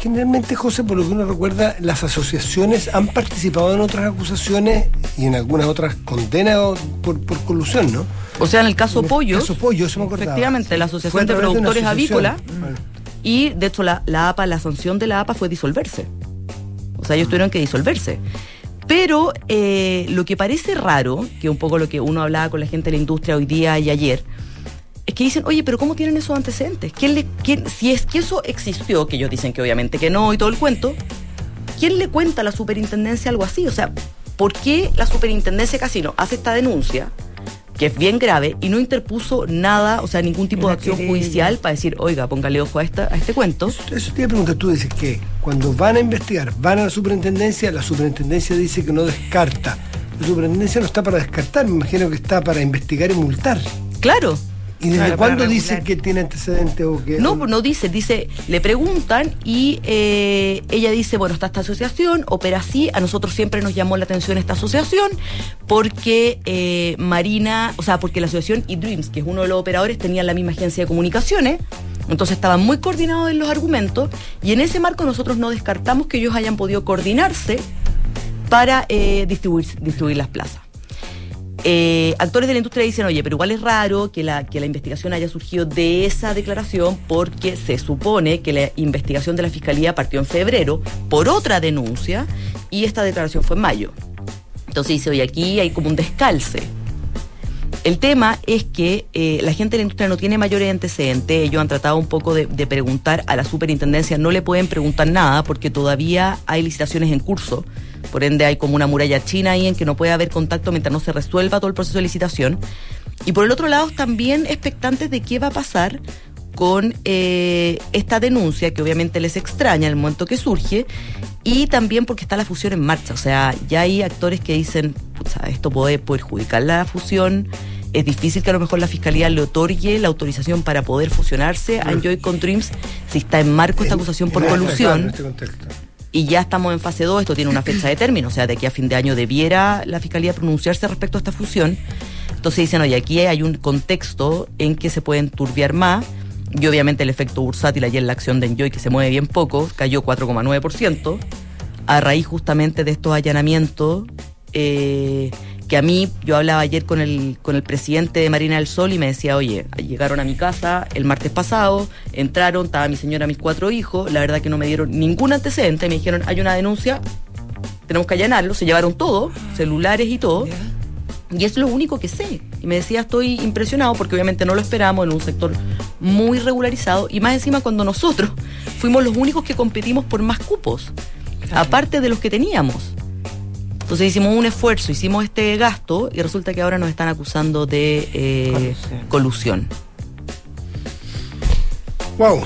Generalmente, José, por lo que uno recuerda, las asociaciones han participado en otras acusaciones y en algunas otras condenas por, por colusión, ¿no? O sea, en el caso En el Pollos, caso Pollo, eso me acordaba. efectivamente, la Asociación de Productores. Avícolas Bueno. Y de hecho la, la APA, la sanción de la APA fue disolverse. O sea, ellos tuvieron que disolverse. Pero eh, lo que parece raro, que un poco lo que uno hablaba con la gente de la industria hoy día y ayer, es que dicen, oye, pero ¿cómo tienen esos antecedentes? ¿Quién le, quién, si es que eso existió, que ellos dicen que obviamente que no y todo el cuento, ¿quién le cuenta a la superintendencia algo así? O sea, ¿por qué la superintendencia de casino hace esta denuncia? que es bien grave y no interpuso nada, o sea, ningún tipo de acción querella. judicial para decir, oiga, póngale ojo a, esta, a este cuento. Eso, eso te iba a preguntar, tú dices que cuando van a investigar, van a la superintendencia, la superintendencia dice que no descarta. La superintendencia no está para descartar, me imagino que está para investigar y multar. Claro. ¿Y desde Claro, cuándo dice que tiene antecedentes o que.? No, no dice, dice, le preguntan y eh, ella dice, bueno, está esta asociación, opera así, a nosotros siempre nos llamó la atención esta asociación porque eh, Marina, o sea, porque la asociación y Dreams, que es uno de los operadores, tenían la misma agencia de comunicaciones, entonces estaban muy coordinados en los argumentos y en ese marco nosotros no descartamos que ellos hayan podido coordinarse para eh, distribuir, distribuir las plazas. Eh, actores de la industria dicen, oye, pero igual es raro que la, que la investigación haya surgido de esa declaración porque se supone que la investigación de la Fiscalía partió en febrero por otra denuncia y esta declaración fue en mayo. Entonces dice, oye, aquí hay como un descalce. El tema es que eh, la gente de la industria no tiene mayores antecedentes. Ellos han tratado un poco de, de, preguntar a la superintendencia. No le pueden preguntar nada porque todavía hay licitaciones en curso. Por ende, hay como una muralla china ahí en que no puede haber contacto mientras no se resuelva todo el proceso de licitación. Y por el otro lado, también expectantes de qué va a pasar con eh, esta denuncia, que obviamente les extraña el momento que surge, y también porque está la fusión en marcha. O sea, ya hay actores que dicen, esto puede perjudicar la fusión. Es difícil que a lo mejor la fiscalía le otorgue la autorización para poder fusionarse a Enjoy con Dreams si está en marco esta acusación por colusión. Y ya estamos en fase 2, esto tiene una fecha de término, o sea, de aquí a fin de año debiera la Fiscalía pronunciarse respecto a esta fusión. Entonces dicen, oye, aquí hay un contexto en que se pueden turbiar más, y obviamente el efecto bursátil ayer la acción de Enjoy, que se mueve bien poco, cayó 4,9%, a raíz justamente de estos allanamientos eh, que a mí, yo hablaba ayer con el, con el presidente de Marina del Sol y me decía, oye, llegaron a mi casa el martes pasado, entraron, estaba mi señora, mis cuatro hijos, la verdad que no me dieron ningún antecedente, me dijeron, hay una denuncia, tenemos que allanarlo, se llevaron todo, celulares y todo. Y es lo único que sé. Y me decía, estoy impresionado porque obviamente no lo esperamos en un sector muy regularizado y más encima cuando nosotros fuimos los únicos que competimos por más cupos, aparte de los que teníamos. Entonces hicimos un esfuerzo, hicimos este gasto y resulta que ahora nos están acusando de eh, colusión. Wow.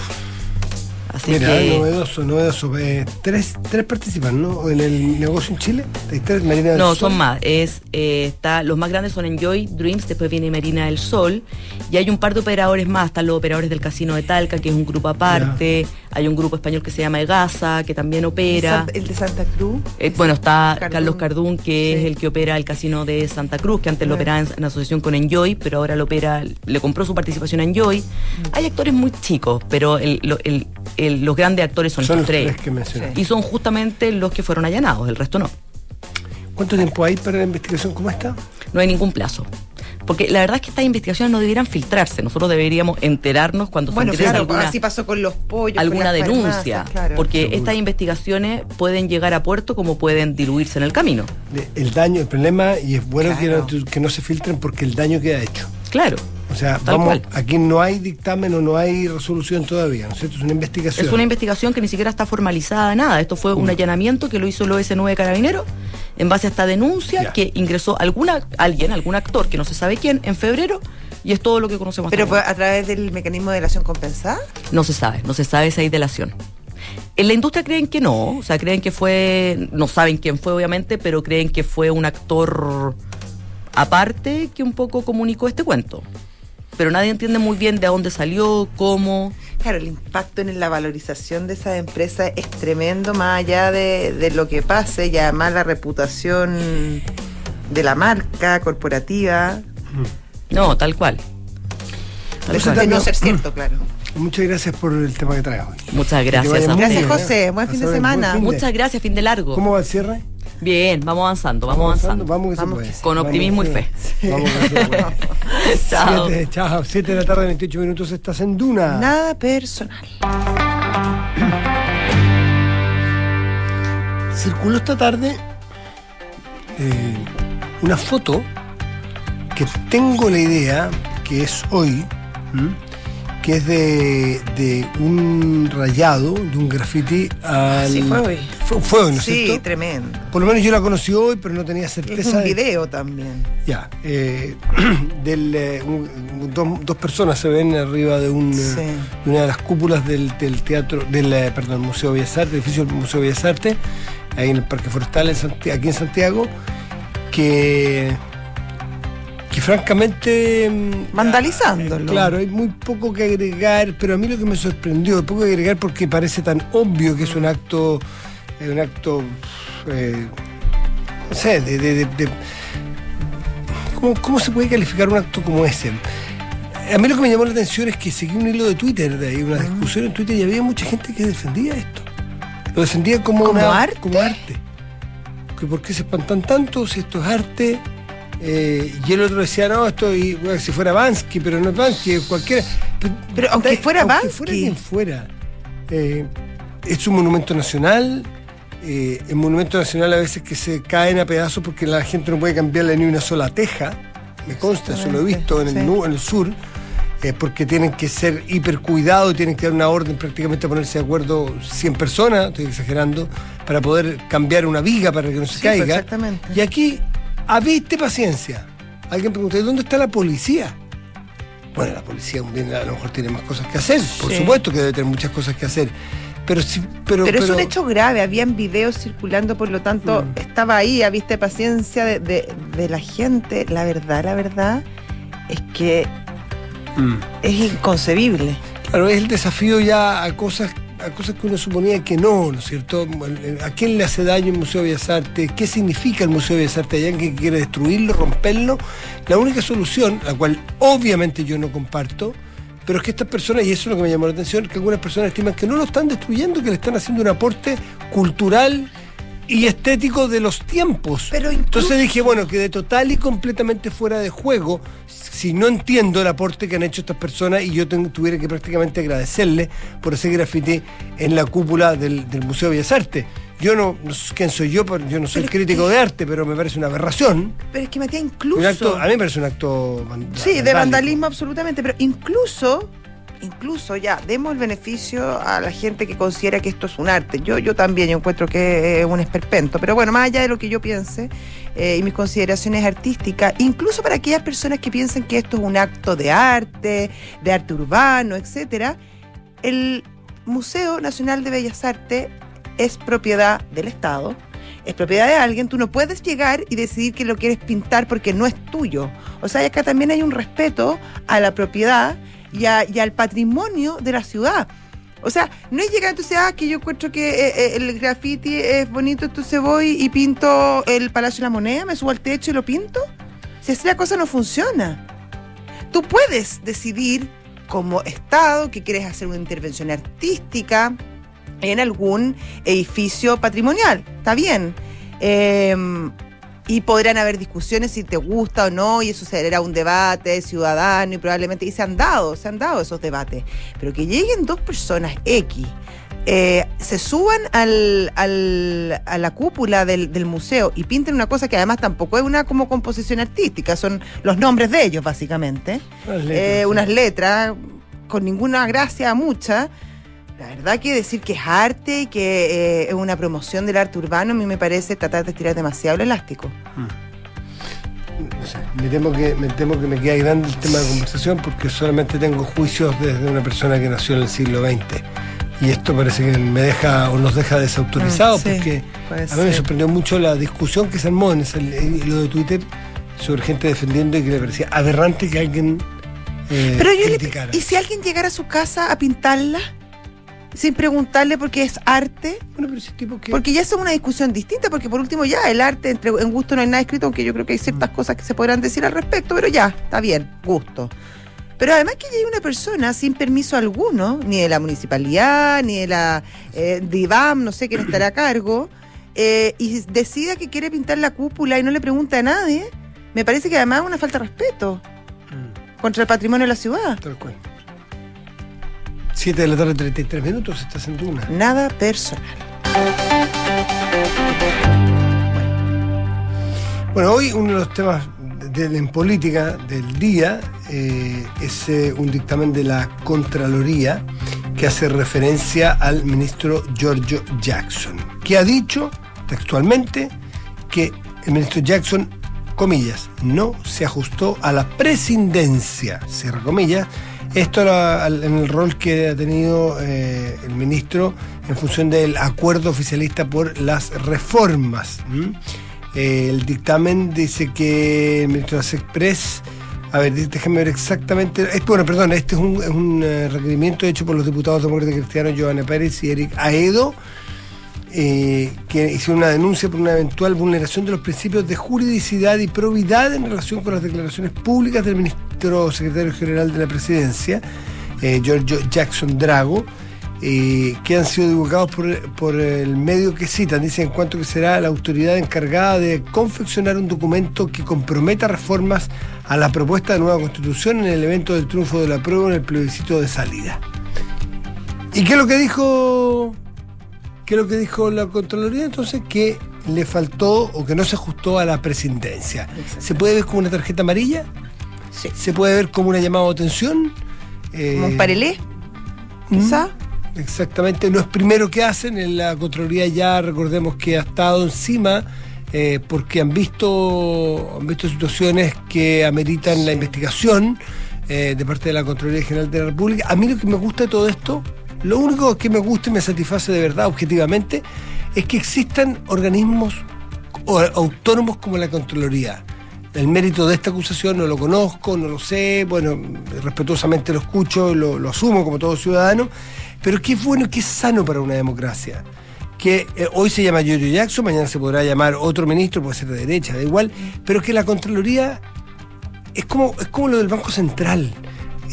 Así Mira, que novedoso, novedoso. Eh, tres, tres participan, ¿no? En el negocio en Chile. ¿Hay tres? Marina del no, Sol. son más. Es, eh, está, los más grandes son Enjoy, Dreams, después viene Marina del Sol. Y hay un par de operadores más. Están los operadores del Casino de Talca, que es un grupo aparte. Hay un grupo español que se llama Egasa, que también opera. El de Santa Cruz. Eh, bueno, está Cardún. Carlos Cardún, que Sí. es el que opera el casino de Santa Cruz, que antes lo operaba en, en asociación con Enjoy, pero ahora lo opera, le compró su participación a Enjoy. Mm. Hay actores muy chicos, pero el- el- los grandes actores son, Son estos los tres. tres que mencioné. Y son justamente los que fueron allanados, el resto no. ¿Cuánto tiempo hay para la investigación como esta? No hay ningún plazo. Porque la verdad es que estas investigaciones no debieran filtrarse. Nosotros deberíamos enterarnos cuando Bueno, se claro, alguna, así pasó con los pollos. alguna denuncia. farmacias, claro. Porque Seguro. estas investigaciones pueden llegar a puerto como pueden diluirse en el camino. El daño, el problema, y es bueno Claro. que, no, que no se filtren porque el daño queda hecho. Claro. O sea, Tal vamos, cual. aquí no hay dictamen o no hay resolución todavía, ¿no es cierto? Es una investigación. Es una investigación que ni siquiera está formalizada, nada. Esto fue un allanamiento que lo hizo el OS9 Carabineros en base a esta denuncia Ya. que ingresó alguna, alguien, algún actor que no se sabe quién, en febrero, y es todo lo que conocemos Pero pues, a través del mecanismo de delación compensada. No se sabe, no se sabe esa delación. En la industria creen que no, o sea, creen que fue, no saben quién fue obviamente, pero creen que fue un actor aparte que un poco comunicó este cuento. Pero nadie entiende muy bien de dónde salió, cómo. Claro, el impacto en la valorización de esa empresa es tremendo, más allá de, de lo que pase, y además la reputación de la marca corporativa. No, tal cual. Tal Eso cual. de no ser cierto, claro. Muchas gracias por el tema que traes hoy. Muchas gracias. muy Gracias, bien, José. ¿eh? Buen fin de semana. fin de- Muchas gracias, fin de largo. ¿Cómo va el cierre? Bien, vamos avanzando, vamos avanzando. Vamos que se Vamos puede. Con optimismo y fe. Vamos que se puede. Chao. Siete, chao, 7 de la tarde, 28 minutos, estás en Duna. Nada personal. Circuló esta tarde eh, una foto que tengo la idea que es hoy, ¿m? Que es de, de un rayado, de un graffiti al. Sí, fue hoy. Fue, fue hoy, ¿no es Sí, cierto? tremendo. Por lo menos yo la conocí hoy, pero no tenía Es certeza. un de- video también. Ya, eh, del, eh, un- un- dos, dos personas se ven arriba de, un, eh, Sí. de una de las cúpulas del, del teatro, del eh, perdón, Museo Bellas Artes, edificio del Museo Bellas Artes, ahí en el Parque Forestal, en aquí en Santiago, que, que francamente... mm, Vandalizándolo. Claro, hay muy poco que agregar, pero a mí lo que me sorprendió, hay poco que agregar porque parece tan obvio que es un acto, eh, un acto, eh, no sé, de... de- de- de- ¿cómo, cómo se puede calificar un acto como ese? A mí lo que me llamó la atención es que seguí un hilo de Twitter, de ahí una discusión en Twitter y había mucha gente que defendía esto. Lo defendía como, ¿Como una- arte? Como arte. que por qué se espantan tanto si esto es arte. Eh, y el otro decía, no, esto y, bueno, si fuera Bansky, pero no es Bansky, es cualquiera. Pero aunque fuera aunque Bansky. fuera quien fuera, eh, es un monumento nacional. Eh, el monumento nacional a veces que se caen a pedazos porque la gente no puede cambiarle ni una sola teja. Me consta, eso lo he visto en el, Sí. nu- en el sur. eh, porque tienen que ser hiper cuidados, tienen que dar una orden prácticamente a ponerse de acuerdo 100 personas, estoy exagerando, para poder cambiar una viga para que no se Sí, pues, caiga. exactamente. Y aquí, habiste paciencia. Alguien pregunta, ¿y dónde está la policía? Bueno, la policía a lo mejor tiene más cosas que hacer, por Sí. supuesto que debe tener muchas cosas que hacer. Pero sí, pero, Pero, es un hecho grave, habían videos circulando, por lo tanto, Mm. estaba ahí, a vista paciencia de, de- de la gente. La verdad, la verdad, es que Mm. es inconcebible. Claro, es el desafío ya a cosas, a cosas que uno suponía que no, ¿no es cierto? ¿A quién le hace daño el Museo de Bellas Artes? ¿Qué significa el Museo de Bellas Artes allá? ¿Que quiere destruirlo, romperlo? La única solución, la cual obviamente yo no comparto, pero es que estas personas, y eso es lo que me llamó la atención, que algunas personas estiman que no lo están destruyendo, que le están haciendo un aporte cultural y estético de los tiempos. Pero incluso- Entonces dije, bueno, que de total y completamente fuera de juego, si no entiendo el aporte que han hecho estas personas y yo ten- tuviera que prácticamente agradecerle por ese grafiti en la cúpula del, del Museo de Bellas Artes. Yo no, no sé quién soy yo, pero yo no soy Pero crítico de arte, pero me parece una aberración. Pero es que Matías, incluso. Un acto, a mí me parece un acto Sí, de vandalismo absolutamente, pero incluso, incluso ya, demos el beneficio a la gente que considera que esto es un arte. Yo, yo también yo encuentro que es un esperpento, pero bueno, más allá de lo que yo piense eh, y mis consideraciones artísticas, incluso para aquellas personas que piensan que esto es un acto de arte, de arte urbano, etcétera, el Museo Nacional de Bellas Artes es propiedad del Estado, es propiedad de alguien, tú no puedes llegar y decidir que lo quieres pintar porque no es tuyo. O sea, acá también hay un respeto a la propiedad y, a- y al patrimonio de la ciudad. O sea, no es llegar entonces, ah, que yo encuentro que eh, eh, el graffiti es bonito, entonces voy y pinto el Palacio de la Moneda, me subo al techo y lo pinto. Si así la cosa no funciona. Tú puedes decidir como Estado que quieres hacer una intervención artística en algún edificio patrimonial. Está bien. Eh, y podrán haber discusiones si te gusta o no, y eso será un debate ciudadano y probablemente, y se han dado, se han dado esos debates. Pero que lleguen dos personas X, eh, se suban al, al- a la cúpula del, del museo y pinten una cosa que además tampoco es una como composición artística, son los nombres de ellos básicamente Unas letras, eh, unas letras con ninguna gracia mucha. La verdad que decir que es arte y que eh, es una promoción del arte urbano a mí me parece tratar de estirar demasiado el elástico. No sé, me temo que me temo que me queda grande el tema de conversación porque solamente tengo juicios desde una persona que nació en el siglo XX y esto parece que me deja o nos deja desautorizados Mm, sí, porque a mí me sorprendió mucho la discusión que se armó en ese- en lo de Twitter sobre gente defendiendo y que le parecía aberrante que alguien eh, Pero yo le- criticara. ¿Y si alguien llegara a su casa a pintarla sin preguntarle por qué es arte? Bueno, pero ese tipo que Porque ya es una discusión distinta, porque por último ya el arte, entre, en gusto no hay nada escrito, aunque yo creo que hay ciertas cosas que se podrán decir al respecto, pero ya, está bien, gusto. Pero además que llegue una persona sin permiso alguno, ni de la municipalidad, ni de la eh, de IBAM, no sé quién estará a cargo, eh, y decida que quiere pintar la cúpula y no le pregunta a nadie, me parece que además es una falta de respeto Mm, contra el patrimonio de la ciudad. tal cual. 7 de la tarde, 33 minutos, está haciendo una. Nada personal. Bueno, hoy uno de los temas de, de- en política del día eh, es eh, un dictamen de la Contraloría que hace referencia al ministro Giorgio Jackson, que ha dicho textualmente que el ministro Jackson, comillas, no se ajustó a la presidencia, cierra comillas, esto era en el rol que ha tenido eh, el ministro en función del acuerdo oficialista por las reformas. Eh, el dictamen dice que el ministro de Express, a ver, déjame ver exactamente, es, bueno, perdón, este es un, es un, eh, requerimiento hecho por los diputados demócratas cristianos Giovanna Pérez y Eric Aedo, eh, que hicieron una denuncia por una eventual vulneración de los principios de juridicidad y probidad en relación con las declaraciones públicas del ministro secretario general de la presidencia, eh, Giorgio Jackson Drago. eh, que han sido divulgados por, por el medio que citan. Dicen en cuanto que será la autoridad encargada de confeccionar un documento que comprometa reformas a la propuesta de nueva constitución en el evento del triunfo de la prueba en el plebiscito de salida. ¿Y qué es lo que dijo? ¿Qué es lo que dijo la Contraloría? Entonces que le faltó o que no se ajustó a la presidencia. ¿Se puede ver como una tarjeta amarilla? Sí. ¿Se puede ver como una llamada de atención? Eh, Como un parelé, ¿Mm? quizá. Exactamente, no es primero que hacen, en la Contraloría ya recordemos que ha estado encima eh, porque han visto, han visto situaciones que ameritan la investigación eh, de parte de la Contraloría General de la República. A mí lo que me gusta de todo esto, lo único que me gusta y me satisface de verdad, objetivamente, es que existan organismos autónomos como la Contraloría. El mérito de esta acusación no lo conozco, no lo sé, bueno, respetuosamente lo escucho, lo, lo asumo como todo ciudadano, pero qué bueno, qué sano para una democracia. Que eh, hoy se llama Giorgio Jackson, mañana se podrá llamar otro ministro, puede ser de derecha, da igual, pero que la Contraloría es como, es como lo del Banco Central.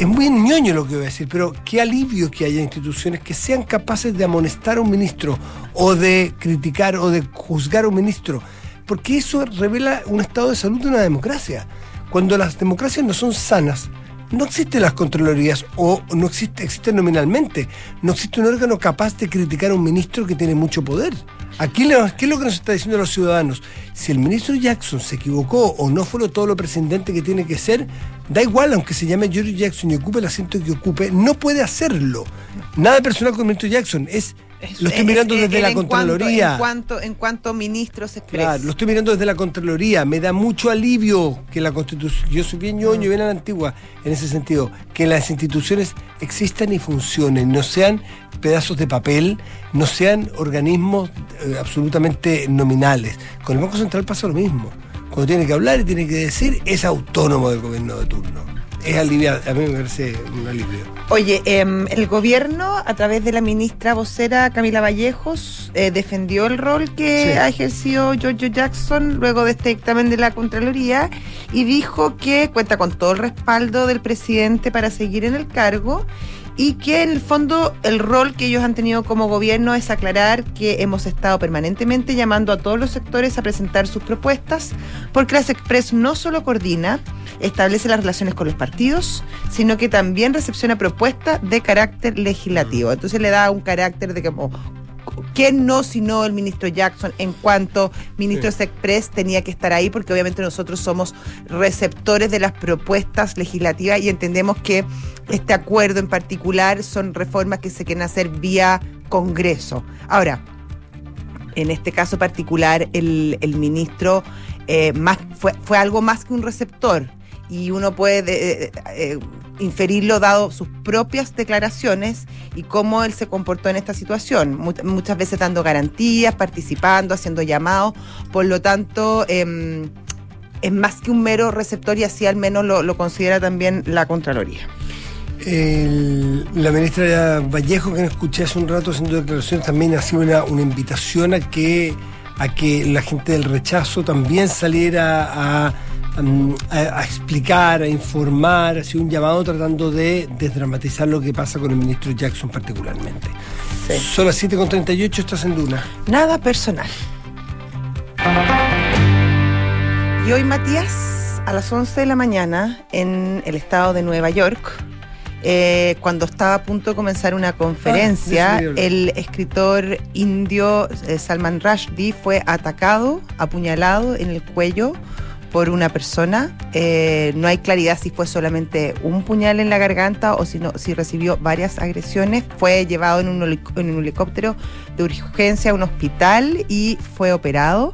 Es muy ñoño lo que voy a decir, pero qué alivio que haya instituciones que sean capaces de amonestar a un ministro o de criticar o de juzgar a un ministro, porque eso revela un estado de salud de una democracia. Cuando las democracias no son sanas, no existen las contralorías o no existe, existen nominalmente. No existe un órgano capaz de criticar a un ministro que tiene mucho poder. Aquí, le- ¿qué es lo que nos está diciendo los ciudadanos? Si el ministro Jackson se equivocó o no fue lo- todo lo presidente que tiene que ser, da igual, aunque se llame George Jackson y ocupe el asiento que ocupe, no puede hacerlo. Nada personal con el ministro Jackson, es, lo estoy Es- mirando es- desde es la cuanto- Contraloría. En cuanto, en cuanto ministros express. Claro, lo estoy mirando desde la Contraloría. Me da mucho alivio que la Constitución, yo soy bien ñoño, bien a la antigua en ese sentido, que las instituciones existan y funcionen, no sean pedazos de papel, no sean organismos eh, absolutamente nominales. Con el Banco Central pasa lo mismo. Cuando tiene que hablar y tiene que decir, es autónomo del gobierno de turno. Es aliviar, a mí me parece un alivio. Oye, em, el gobierno, a través de la ministra vocera Camila Vallejos, eh, defendió el rol que Sí. ha ejercido Giorgio Jackson luego de este dictamen de la Contraloría y dijo que cuenta con todo el respaldo del presidente para seguir en el cargo y que en el fondo el rol que ellos han tenido como gobierno es aclarar que hemos estado permanentemente llamando a todos los sectores a presentar sus propuestas, porque las Express no solo coordina, establece las relaciones con los partidos, sino que también recepciona propuestas de carácter legislativo. Entonces le da un carácter de como ¿Quién no sino el ministro Jackson en cuanto ministro Express tenía que estar ahí? Porque obviamente nosotros somos receptores de las propuestas legislativas y entendemos que este acuerdo en particular son reformas que se quieren hacer vía Congreso. Ahora, en este caso particular, el, el ministro eh, más, fue, fue algo más que un receptor y uno puede eh, eh, inferirlo dado sus propias declaraciones y cómo él se comportó en esta situación, Mu- muchas veces dando garantías, participando, haciendo llamados, por lo tanto em, es más que un mero receptor y así al menos lo, considera también la Contraloría. La ministra Vallejo, que escuché hace un rato haciendo declaraciones, también ha sido una, una invitación a que, a que la gente del rechazo también saliera a, a- a explicar, a informar, ha sido un llamado tratando de desdramatizar lo que pasa con el ministro Jackson particularmente. Sí. Son las 7.38, estás en Duna. Nada personal. Y hoy, Matías, a las 11 de la mañana, en el estado de Nueva York, eh, cuando estaba a punto de comenzar una conferencia, Ah, el escritor indio eh, Salman Rushdie fue atacado, apuñalado en el cuello por una persona. Eh, no hay claridad si fue solamente un puñal en la garganta o si, no, si recibió varias agresiones. Fue llevado en un, en un helicóptero de urgencia a un hospital y fue operado.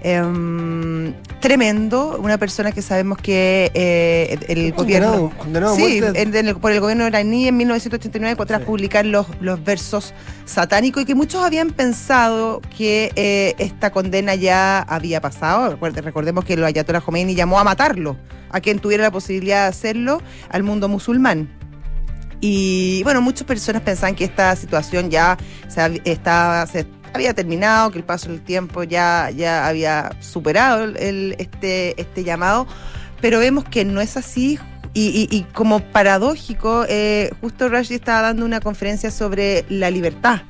Em, tremendo, una persona que sabemos que eh, el Condenado- gobierno... condenado a sí, muerte. en- en el- por el gobierno iraní en 1989 tras Sí. publicar los, los versos satánicos y que muchos habían pensado que eh, esta condena ya había pasado. Recordemos que el Ayatollah Khomeini llamó a matarlo, a quien tuviera la posibilidad de hacerlo, al mundo musulmán. Y bueno, muchas personas pensaban que esta situación ya se, estaba, se había terminado, que el paso del tiempo ya, ya había superado el, este, este llamado, pero vemos que no es así. y, como paradójico, eh, justo Rushdie estaba dando una conferencia sobre la libertad.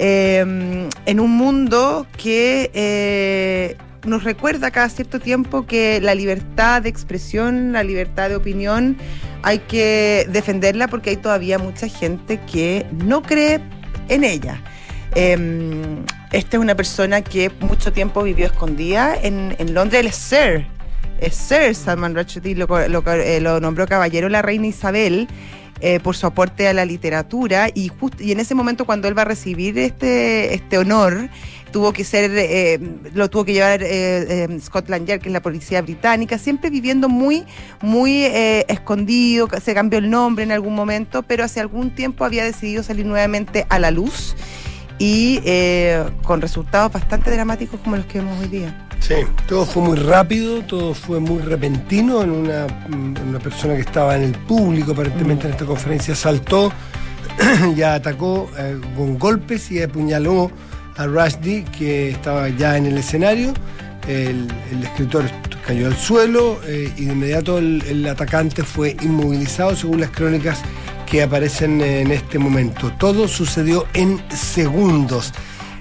Eh, en un mundo que eh, nos recuerda cada cierto tiempo que la libertad de expresión, la libertad de opinión, hay que defenderla porque hay todavía mucha gente que no cree en ella. Eh, esta es una persona que mucho tiempo vivió escondida en, en Londres, es Sir. Es Sir Salman Rushdie, lo, lo- eh, lo nombró caballero la reina Isabel eh, por su aporte a la literatura y, y en ese momento cuando él va a recibir este, este honor, tuvo que ser, eh, lo tuvo que llevar eh, eh, Scotland Yard, que es la policía británica, siempre viviendo muy, muy eh, escondido, se cambió el nombre en algún momento, pero hace algún tiempo había decidido salir nuevamente a la luz y eh, con resultados bastante dramáticos como los que vemos hoy día. Sí, todo fue muy rápido, todo fue muy repentino. En una, en una persona que estaba en el público, aparentemente en esta conferencia, saltó, ya atacó eh, con golpes y apuñaló a Rushdie, que estaba ya en el escenario. El, el escritor cayó al suelo eh, y de inmediato el, el atacante fue inmovilizado, según las crónicas que aparecen en este momento. Todo sucedió en segundos.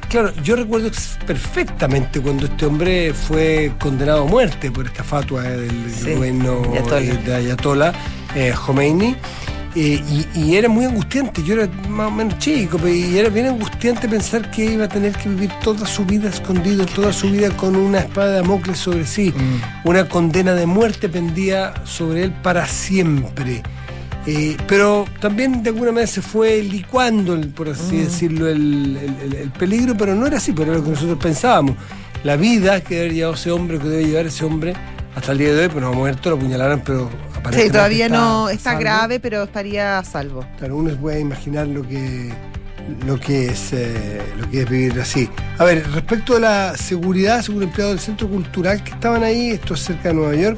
Claro, yo recuerdo perfectamente cuando este hombre fue condenado a muerte por esta fatua del Sí, gobierno Ayatollah. eh, de Ayatollah eh, Khomeini. eh, y, y era muy angustiante, yo era más o menos chico, y era bien angustiante pensar que iba a tener que vivir toda su vida escondido, toda su vida con una espada de Damocles sobre sí. Una condena de muerte pendía sobre él para siempre. Eh, pero también de alguna manera se fue licuando, el- por así decirlo, el, el- el- el peligro, pero no era así, pero era lo que nosotros pensábamos. La vida que debe llevar ese hombre, que debe llevar ese hombre, hasta el día de hoy, pues no ha muerto, lo apuñalaron, pero Sí, aparentemente todavía no está salvo. grave, pero estaría a salvo. Claro, uno se puede imaginar lo que lo que es eh, lo que es vivir así. A ver, respecto a la seguridad, según empleados del centro cultural que estaban ahí, esto es cerca de Nueva York,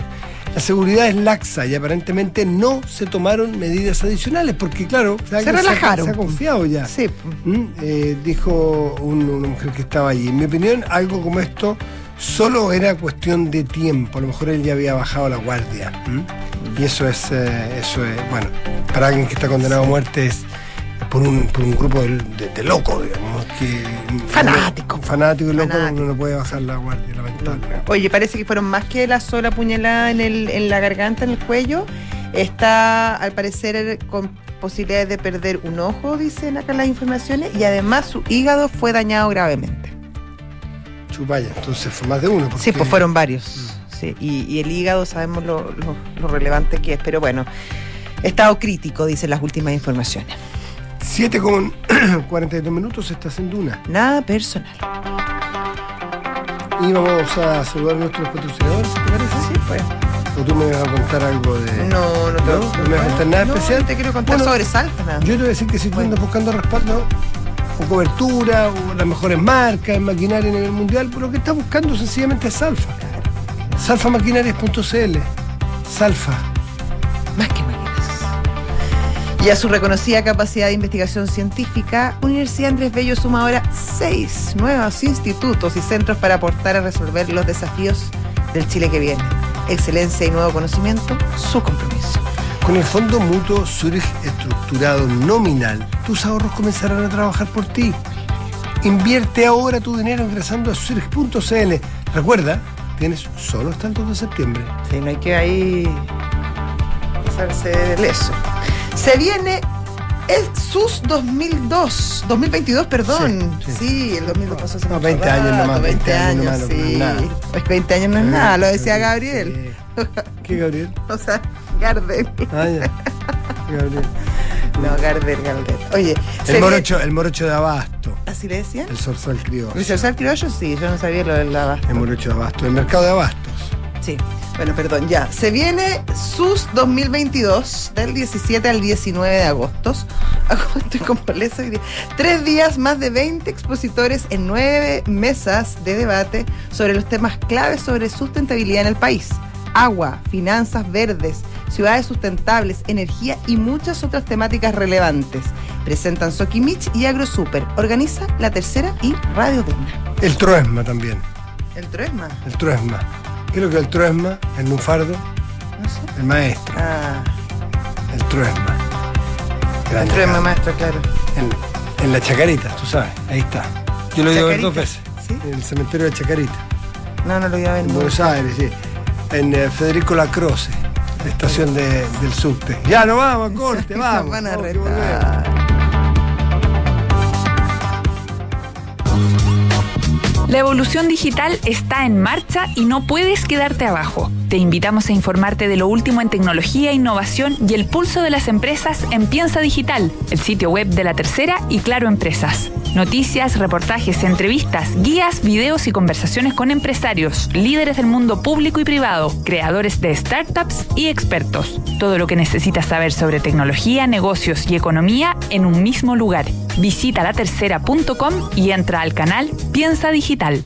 la seguridad es laxa y aparentemente no se tomaron medidas adicionales, porque claro, alguien relajaron. Se ha confiado ya. Sí. ¿Mm? Eh, dijo un- una mujer que estaba allí. En mi opinión, algo como esto solo era cuestión de tiempo. A lo mejor él ya había bajado la guardia. ¿Mm? Y eso es, eh, eso es, bueno, para alguien que está condenado a muerte es por un, por un grupo de, de- de locos, digamos, que Fanático. fanático y loco, uno no puede bajar la guardia, lamentablemente. Oye, parece que fueron más que la sola puñalada en, el, en la garganta, en el cuello. Está, al parecer, con posibilidades de perder un ojo, dicen acá las informaciones, y además su hígado fue dañado gravemente. Chupaya, entonces fue más de uno. Sí, porque- pues fueron varios. Sí, y, y el hígado sabemos lo, lo- lo relevante que es, pero bueno, estado crítico, dicen las últimas informaciones. 7 con 42 minutos estás en Duna. Nada personal. Y vamos a saludar a nuestros patrocinadores, ¿te parece? Sí, pues. ¿O tú me vas a contar algo de.? No, no te, ¿No? ¿No me vas a contar nada no, especial? no te quiero contar Bueno, sobre Salta, nada. Yo te voy a decir que si tú andas buscando respaldo o cobertura o las mejores marcas maquinaria a nivel mundial, pues lo que estás buscando sencillamente es Salfa. Salfamaquinarias.cl. Salfa. Y a su reconocida capacidad de investigación científica, Universidad Andrés Bello suma ahora seis nuevos institutos y centros para aportar a resolver los desafíos del Chile que viene. Excelencia y nuevo conocimiento, su compromiso. Con el Fondo Mutuo Zurich estructurado nominal, tus ahorros comenzarán a trabajar por ti. Invierte ahora tu dinero ingresando a zurich.cl. Recuerda, tienes solo hasta el 2 de septiembre. Sí, no hay que ahí pasarse del eso. Se viene es SUS 2002, 2022, perdón. Sí, Sí, sí. el 2002 pasó hace No, mucho 20 años rato, nomás, 20 años, nomás, no sí. es nada. Pues 20 años no es nada, lo decía Gabriel. ¿Qué Gabriel? O sea, Gardel. Ah, ya. Gabriel. No, Gardel, Gardel. Oye, El viene- morocho, el morocho de abasto. ¿Así le decían? El zorzal criollo. ¿El Cersal criollo? Sí, yo no sabía lo del abasto. El morocho de abasto. El mercado de abastos. Sí. Bueno, perdón, ya. Se viene SUS 2022 del 17 al 19 de agosto. Agosto y como les hoy día. Tres días, más de 20 expositores en nueve mesas de debate sobre los temas claves sobre sustentabilidad en el país. Agua, finanzas verdes, ciudades sustentables, energía y muchas otras temáticas relevantes. Presentan Sokimich y AgroSuper. Organiza la tercera y Radio Duna. El Troesma también. El Troesma, El Troesma. ¿Qué es lo que es el Troesma? El Lunfardo. no sé. el maestro, Ah, el truesma. el Carlos. maestro, claro. En, en la Chacarita, tú sabes, ahí está. Yo lo he ido a ver dos veces. ¿sí? En el cementerio de Chacarita, No, no lo iba a ver en. Buenos Aires, sí. En eh, Federico Lacroce, la estación de- del subte. Ya, no vamos, corte, vamos. Nos van a retar. La evolución digital está en marcha y no puedes quedarte abajo. Te invitamos a informarte de lo último en tecnología, innovación y el pulso de las empresas en Piensa Digital, el sitio web de la tercera y Claro Empresas. Noticias, reportajes, entrevistas, guías, videos y conversaciones con empresarios, líderes del mundo público y privado, creadores de startups y expertos. Todo lo que necesitas saber sobre tecnología, negocios y economía en un mismo lugar. Visita latercera.com y entra al canal Piensa Digital.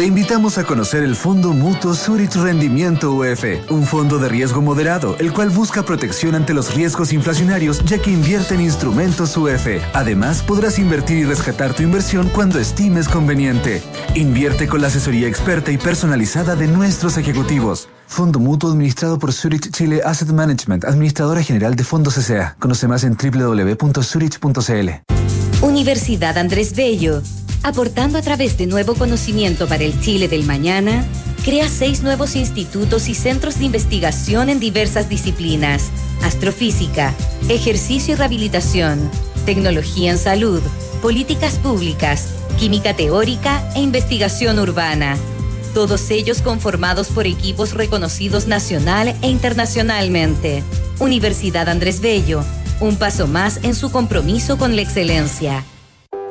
Te invitamos a conocer el Fondo Mutuo Zurich Rendimiento UF, un fondo de riesgo moderado, el cual busca protección ante los riesgos inflacionarios ya que invierte en instrumentos UF. Además, podrás invertir y rescatar tu inversión cuando estimes conveniente. Invierte con la asesoría experta y personalizada de nuestros ejecutivos. Fondo Mutuo administrado por Zurich Chile Asset Management, administradora general de fondos S.A. Conoce más en www.zurich.cl. Universidad Andrés Bello, aportando a través de nuevo conocimiento para el Chile del mañana, crea seis nuevos institutos y centros de investigación en diversas disciplinas: astrofísica, ejercicio y rehabilitación, tecnología en salud, políticas públicas, química teórica e investigación urbana. Todos ellos conformados por equipos reconocidos nacional e internacionalmente. Universidad Andrés Bello, un paso más en su compromiso con la excelencia.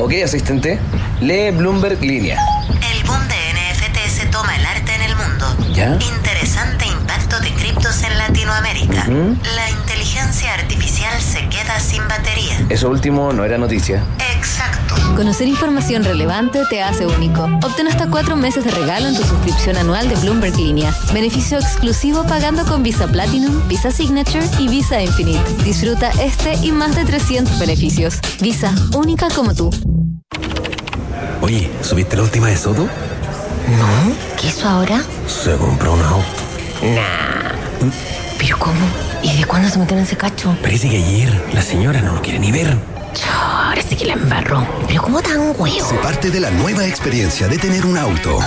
Ok, asistente, lee Bloomberg Línea. El boom de NFT se toma el arte en el mundo. ¿Ya? Interesante impacto de criptos en Latinoamérica. La inteligencia artificial se queda sin batería. Eso último no era noticia. Exacto. Conocer información relevante te hace único. Obtén hasta cuatro meses de regalo en tu suscripción anual de Bloomberg Línea. Beneficio exclusivo pagando con Visa Platinum, Visa Signature y Visa Infinite. Disfruta este y más de 300 beneficios. Visa, única como tú. Oye, ¿subiste la última de Soto? No, ¿qué hizo ahora? Se compró un auto. Nah. ¿Pero cómo? ¿Y de cuándo se metieron en ese cacho? Parece que ayer la señora no lo quiere ni ver. Ahora sí que la embarró. ¿Pero cómo tan huevo? Se parte de la nueva experiencia de tener un auto.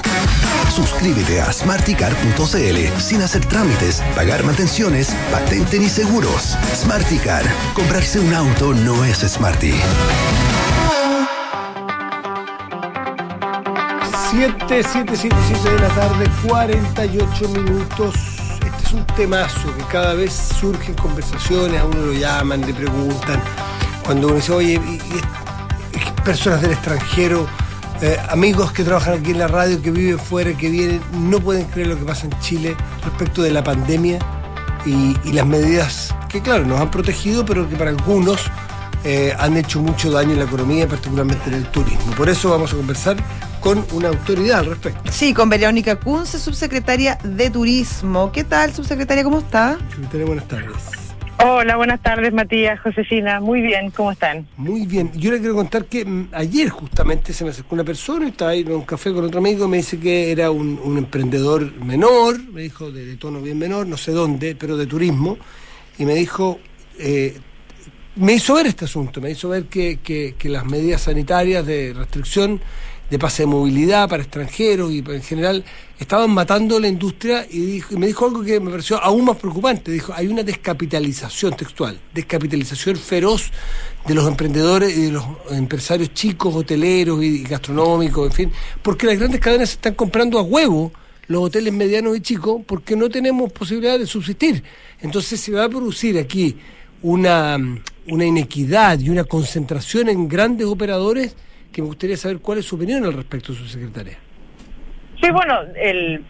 Suscríbete a smarticar.cl sin hacer trámites, pagar mantenciones, patente ni seguros. Smarticar. Comprarse un auto no es smarty. 7, 7, 7, 7 de la tarde, 48 minutos. Este es un temazo que cada vez surgen conversaciones, a uno lo llaman, le preguntan. Cuando uno dice, oye, y, personas del extranjero, eh, amigos que trabajan aquí en la radio, que viven fuera, que vienen, no pueden creer lo que pasa en Chile respecto de la pandemia y, y las medidas que, claro, nos han protegido, pero que para algunos eh, han hecho mucho daño en la economía, particularmente en el turismo. Por eso vamos a conversar con una autoridad al respecto. Sí, con Verónica Kunze, subsecretaria de Turismo. ¿Qué tal, subsecretaria? ¿Cómo está? Secretaria, buenas tardes. Hola, buenas tardes, Matías, Josefina. Muy bien, ¿cómo están? Muy bien. Yo le quiero contar que mm, ayer justamente se me acercó una persona, estaba ahí en un café con otro amigo, me dice que era un, un emprendedor menor, me dijo de, de tono bien menor, no sé dónde, pero de turismo, y me dijo, eh, me hizo ver este asunto, me hizo ver que, que- que las medidas sanitarias de restricción de pase de movilidad para extranjeros y en general estaban matando la industria y, dijo- y me dijo algo que me pareció aún más preocupante. Dijo, hay una descapitalización textual, descapitalización feroz de los emprendedores y de los empresarios chicos, hoteleros y gastronómicos, en fin, porque las grandes cadenas están comprando a huevo los hoteles medianos y chicos porque no tenemos posibilidad de subsistir. Entonces se va a producir aquí una, una inequidad y una concentración en grandes operadores que me gustaría saber cuál es su opinión al respecto, subsecretaria. Sí, bueno, el,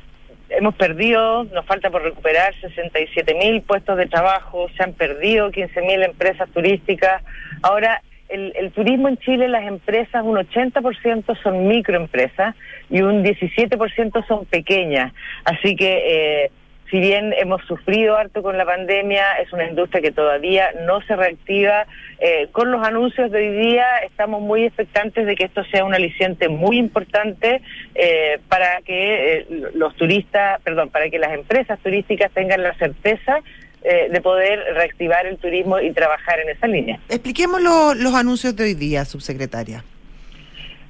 hemos perdido, nos falta por recuperar 67 mil puestos de trabajo, se han perdido 15 mil empresas turísticas. Ahora, el, el turismo en Chile, las empresas, un 80% son microempresas y un 17% son pequeñas. Así que, eh, si bien hemos sufrido harto con la pandemia, es una industria que todavía no se reactiva. Eh, con los anuncios de hoy día estamos muy expectantes de que esto sea un aliciente muy importante eh, para que eh, los turistas, perdón, para que las empresas turísticas tengan la certeza eh, de poder reactivar el turismo y trabajar en esa línea. Expliquemos lo- los anuncios de hoy día, subsecretaria.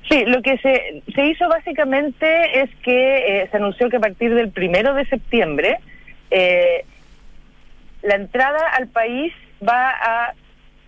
Sí, lo que se, se hizo básicamente es que eh, se anunció que a partir del primero de septiembre eh, la entrada al país va a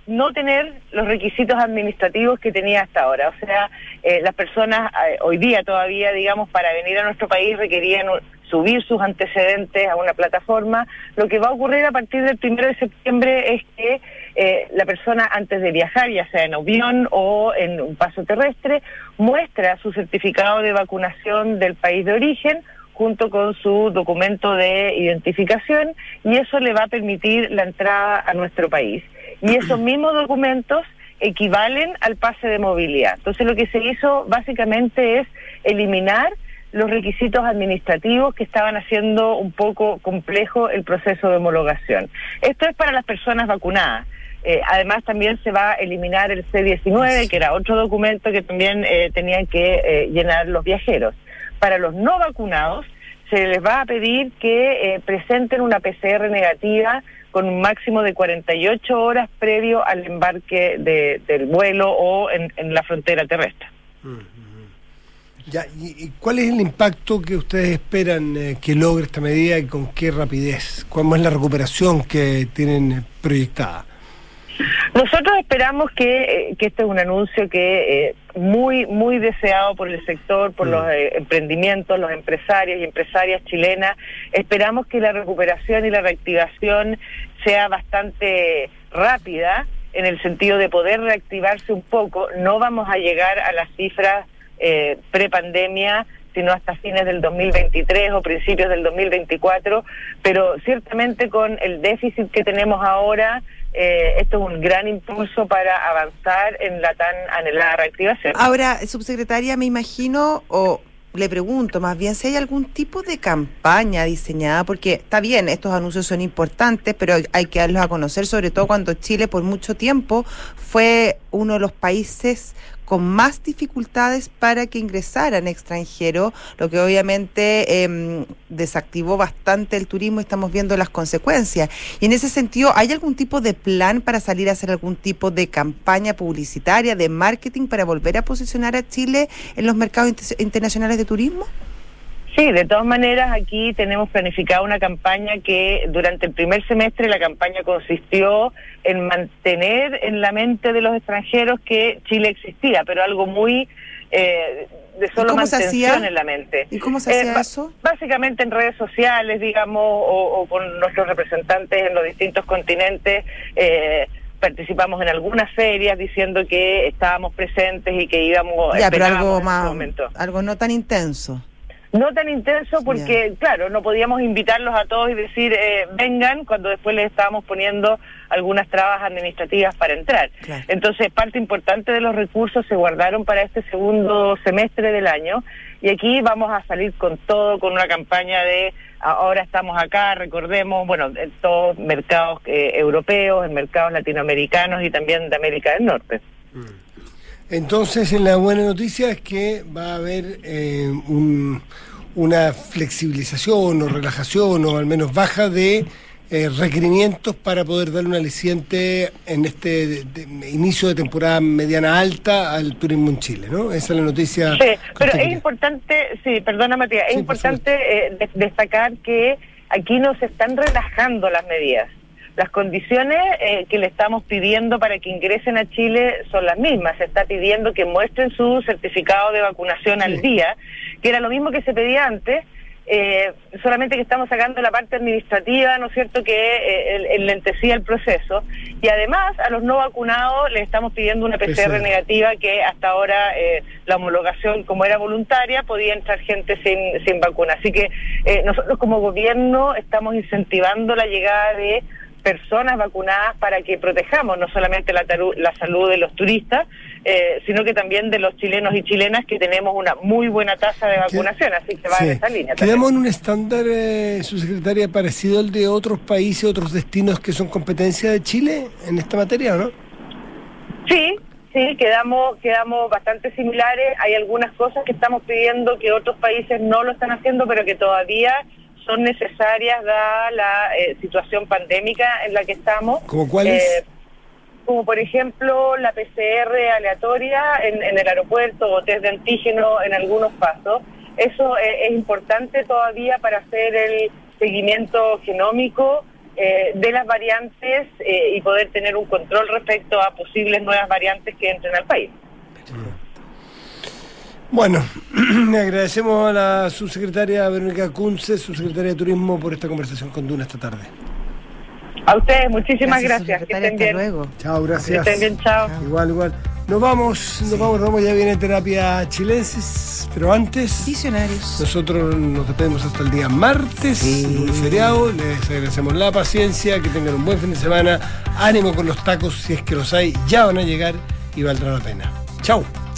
no tener los requisitos administrativos que tenía hasta ahora. O sea, eh, las personas eh, hoy día todavía, digamos, para venir a nuestro país requerían subir sus antecedentes a una plataforma. Lo que va a ocurrir a partir del primero de septiembre es que eh, la persona antes de viajar, ya sea en avión o en un paso terrestre, muestra su certificado de vacunación del país de origen junto con su documento de identificación y eso le va a permitir la entrada a nuestro país. Y esos mismos documentos equivalen al pase de movilidad. Entonces lo que se hizo básicamente es eliminar los requisitos administrativos que estaban haciendo un poco complejo el proceso de homologación. Esto es para las personas vacunadas. Eh, además, también se va a eliminar el C-19, que era otro documento que también eh, tenían que eh, llenar los viajeros. Para los no vacunados, se les va a pedir que eh, presenten una PCR negativa con un máximo de 48 horas previo al embarque de- del vuelo o en- la frontera terrestre. Ya, y, y cuál es el impacto que ustedes esperan eh, que logre esta medida y con qué rapidez? ¿Cuál es la recuperación que tienen proyectada? Nosotros esperamos que, eh, que este es un anuncio que eh, muy muy deseado por el sector, por los eh, emprendimientos, los empresarios y empresarias chilenas. Esperamos que la recuperación y la reactivación sea bastante rápida en el sentido de poder reactivarse un poco. No vamos a llegar a las cifras eh, prepandemia sino hasta fines del 2023 o principios del 2024, pero ciertamente con el déficit que tenemos ahora, eh, esto es un gran impulso para avanzar en la tan anhelada reactivación. Ahora, subsecretaria, me imagino, o le pregunto más bien si hay algún tipo de campaña diseñada, porque está bien, estos anuncios son importantes, pero hay- que darlos a conocer, sobre todo cuando Chile por mucho tiempo fue uno de los países con más dificultades para que ingresaran extranjeros, lo que obviamente em, desactivó bastante el turismo y estamos viendo las consecuencias. Y en ese sentido, ¿hay algún tipo de plan para salir a hacer algún tipo de campaña publicitaria, de marketing para volver a posicionar a Chile en los mercados inter- internacionales de turismo? Sí, de todas maneras aquí tenemos planificada una campaña que durante el primer semestre la campaña consistió en mantener en la mente de los extranjeros que Chile existía, pero algo muy eh, de solo mantención en la mente. ¿Y cómo se Eh, hacía eso? Básicamente en redes sociales, digamos, o, o con nuestros representantes en los distintos continentes. eh, participamos en algunas ferias diciendo que estábamos presentes y que íbamos Ya, pero algo más, momento. algo no tan intenso. No tan intenso porque, claro, no podíamos invitarlos a todos y decir, eh, vengan, cuando después les estábamos poniendo algunas trabas administrativas para entrar. Entonces, parte importante de los recursos se guardaron para este segundo semestre del año y aquí vamos a salir con todo, con una campaña de ahora estamos acá, recordemos, bueno, en todos mercados eh, europeos, en mercados latinoamericanos y también de América del Norte. Entonces, en la buena noticia es que va a haber eh, un- una flexibilización o relajación o al menos baja de eh, requerimientos para poder darle un aliciente en este de- de- inicio de temporada mediana alta al turismo en Chile, ¿no? Esa es la noticia. Sí, pero es importante, sí, perdona Matías, es Sí, importante eh, de- destacar que aquí no se están relajando las medidas. Las condiciones eh, que le estamos pidiendo para que ingresen a Chile son las mismas. Se está pidiendo que muestren su certificado de vacunación al día, que era lo mismo que se pedía antes, eh, solamente que estamos sacando la parte administrativa, ¿no es cierto?, que eh, el- enlentecía el proceso. Y además, a los no vacunados les estamos pidiendo una PCR PCR. negativa que hasta ahora eh, la homologación, como era voluntaria, podía entrar gente sin, sin vacuna. Así que eh, nosotros como gobierno estamos incentivando la llegada de personas vacunadas para que protejamos no solamente la, salud de los turistas, eh, sino que también de los chilenos y chilenas que tenemos una muy buena tasa de vacunación, así que va Sí. en esa línea. también. ¿Quedamos en un estándar, eh, subsecretaria, parecido al de otros países, otros destinos que son competencia de Chile en esta materia o no? Sí, sí, quedamos, quedamos bastante similares. Hay algunas cosas que estamos pidiendo que otros países no lo están haciendo, pero que todavía son necesarias dada la eh, situación pandémica en la que estamos. ¿Como cuáles? Eh, como por ejemplo la PCR aleatoria en, en el aeropuerto o test de antígeno en algunos pasos. Eso eh, es importante todavía para hacer el seguimiento genómico eh, de las variantes eh, y poder tener un control respecto a posibles nuevas variantes que entren al país. Bueno, le agradecemos a la subsecretaria Verónica Kunze, subsecretaria de Turismo, por esta conversación con Duna esta tarde. A ustedes, muchísimas gracias. Que estén bien. Chao, gracias. Que estén bien, chao. Igual, igual. Nos vamos, nos vamos, nos vamos, ya viene terapia chilensis, pero antes... Visionarios. Nosotros nos despedimos hasta el día martes, lunes feriado, les agradecemos la paciencia, que tengan un buen fin de semana, ánimo con los tacos, si es que los hay, ya van a llegar y valdrá la pena. Chao.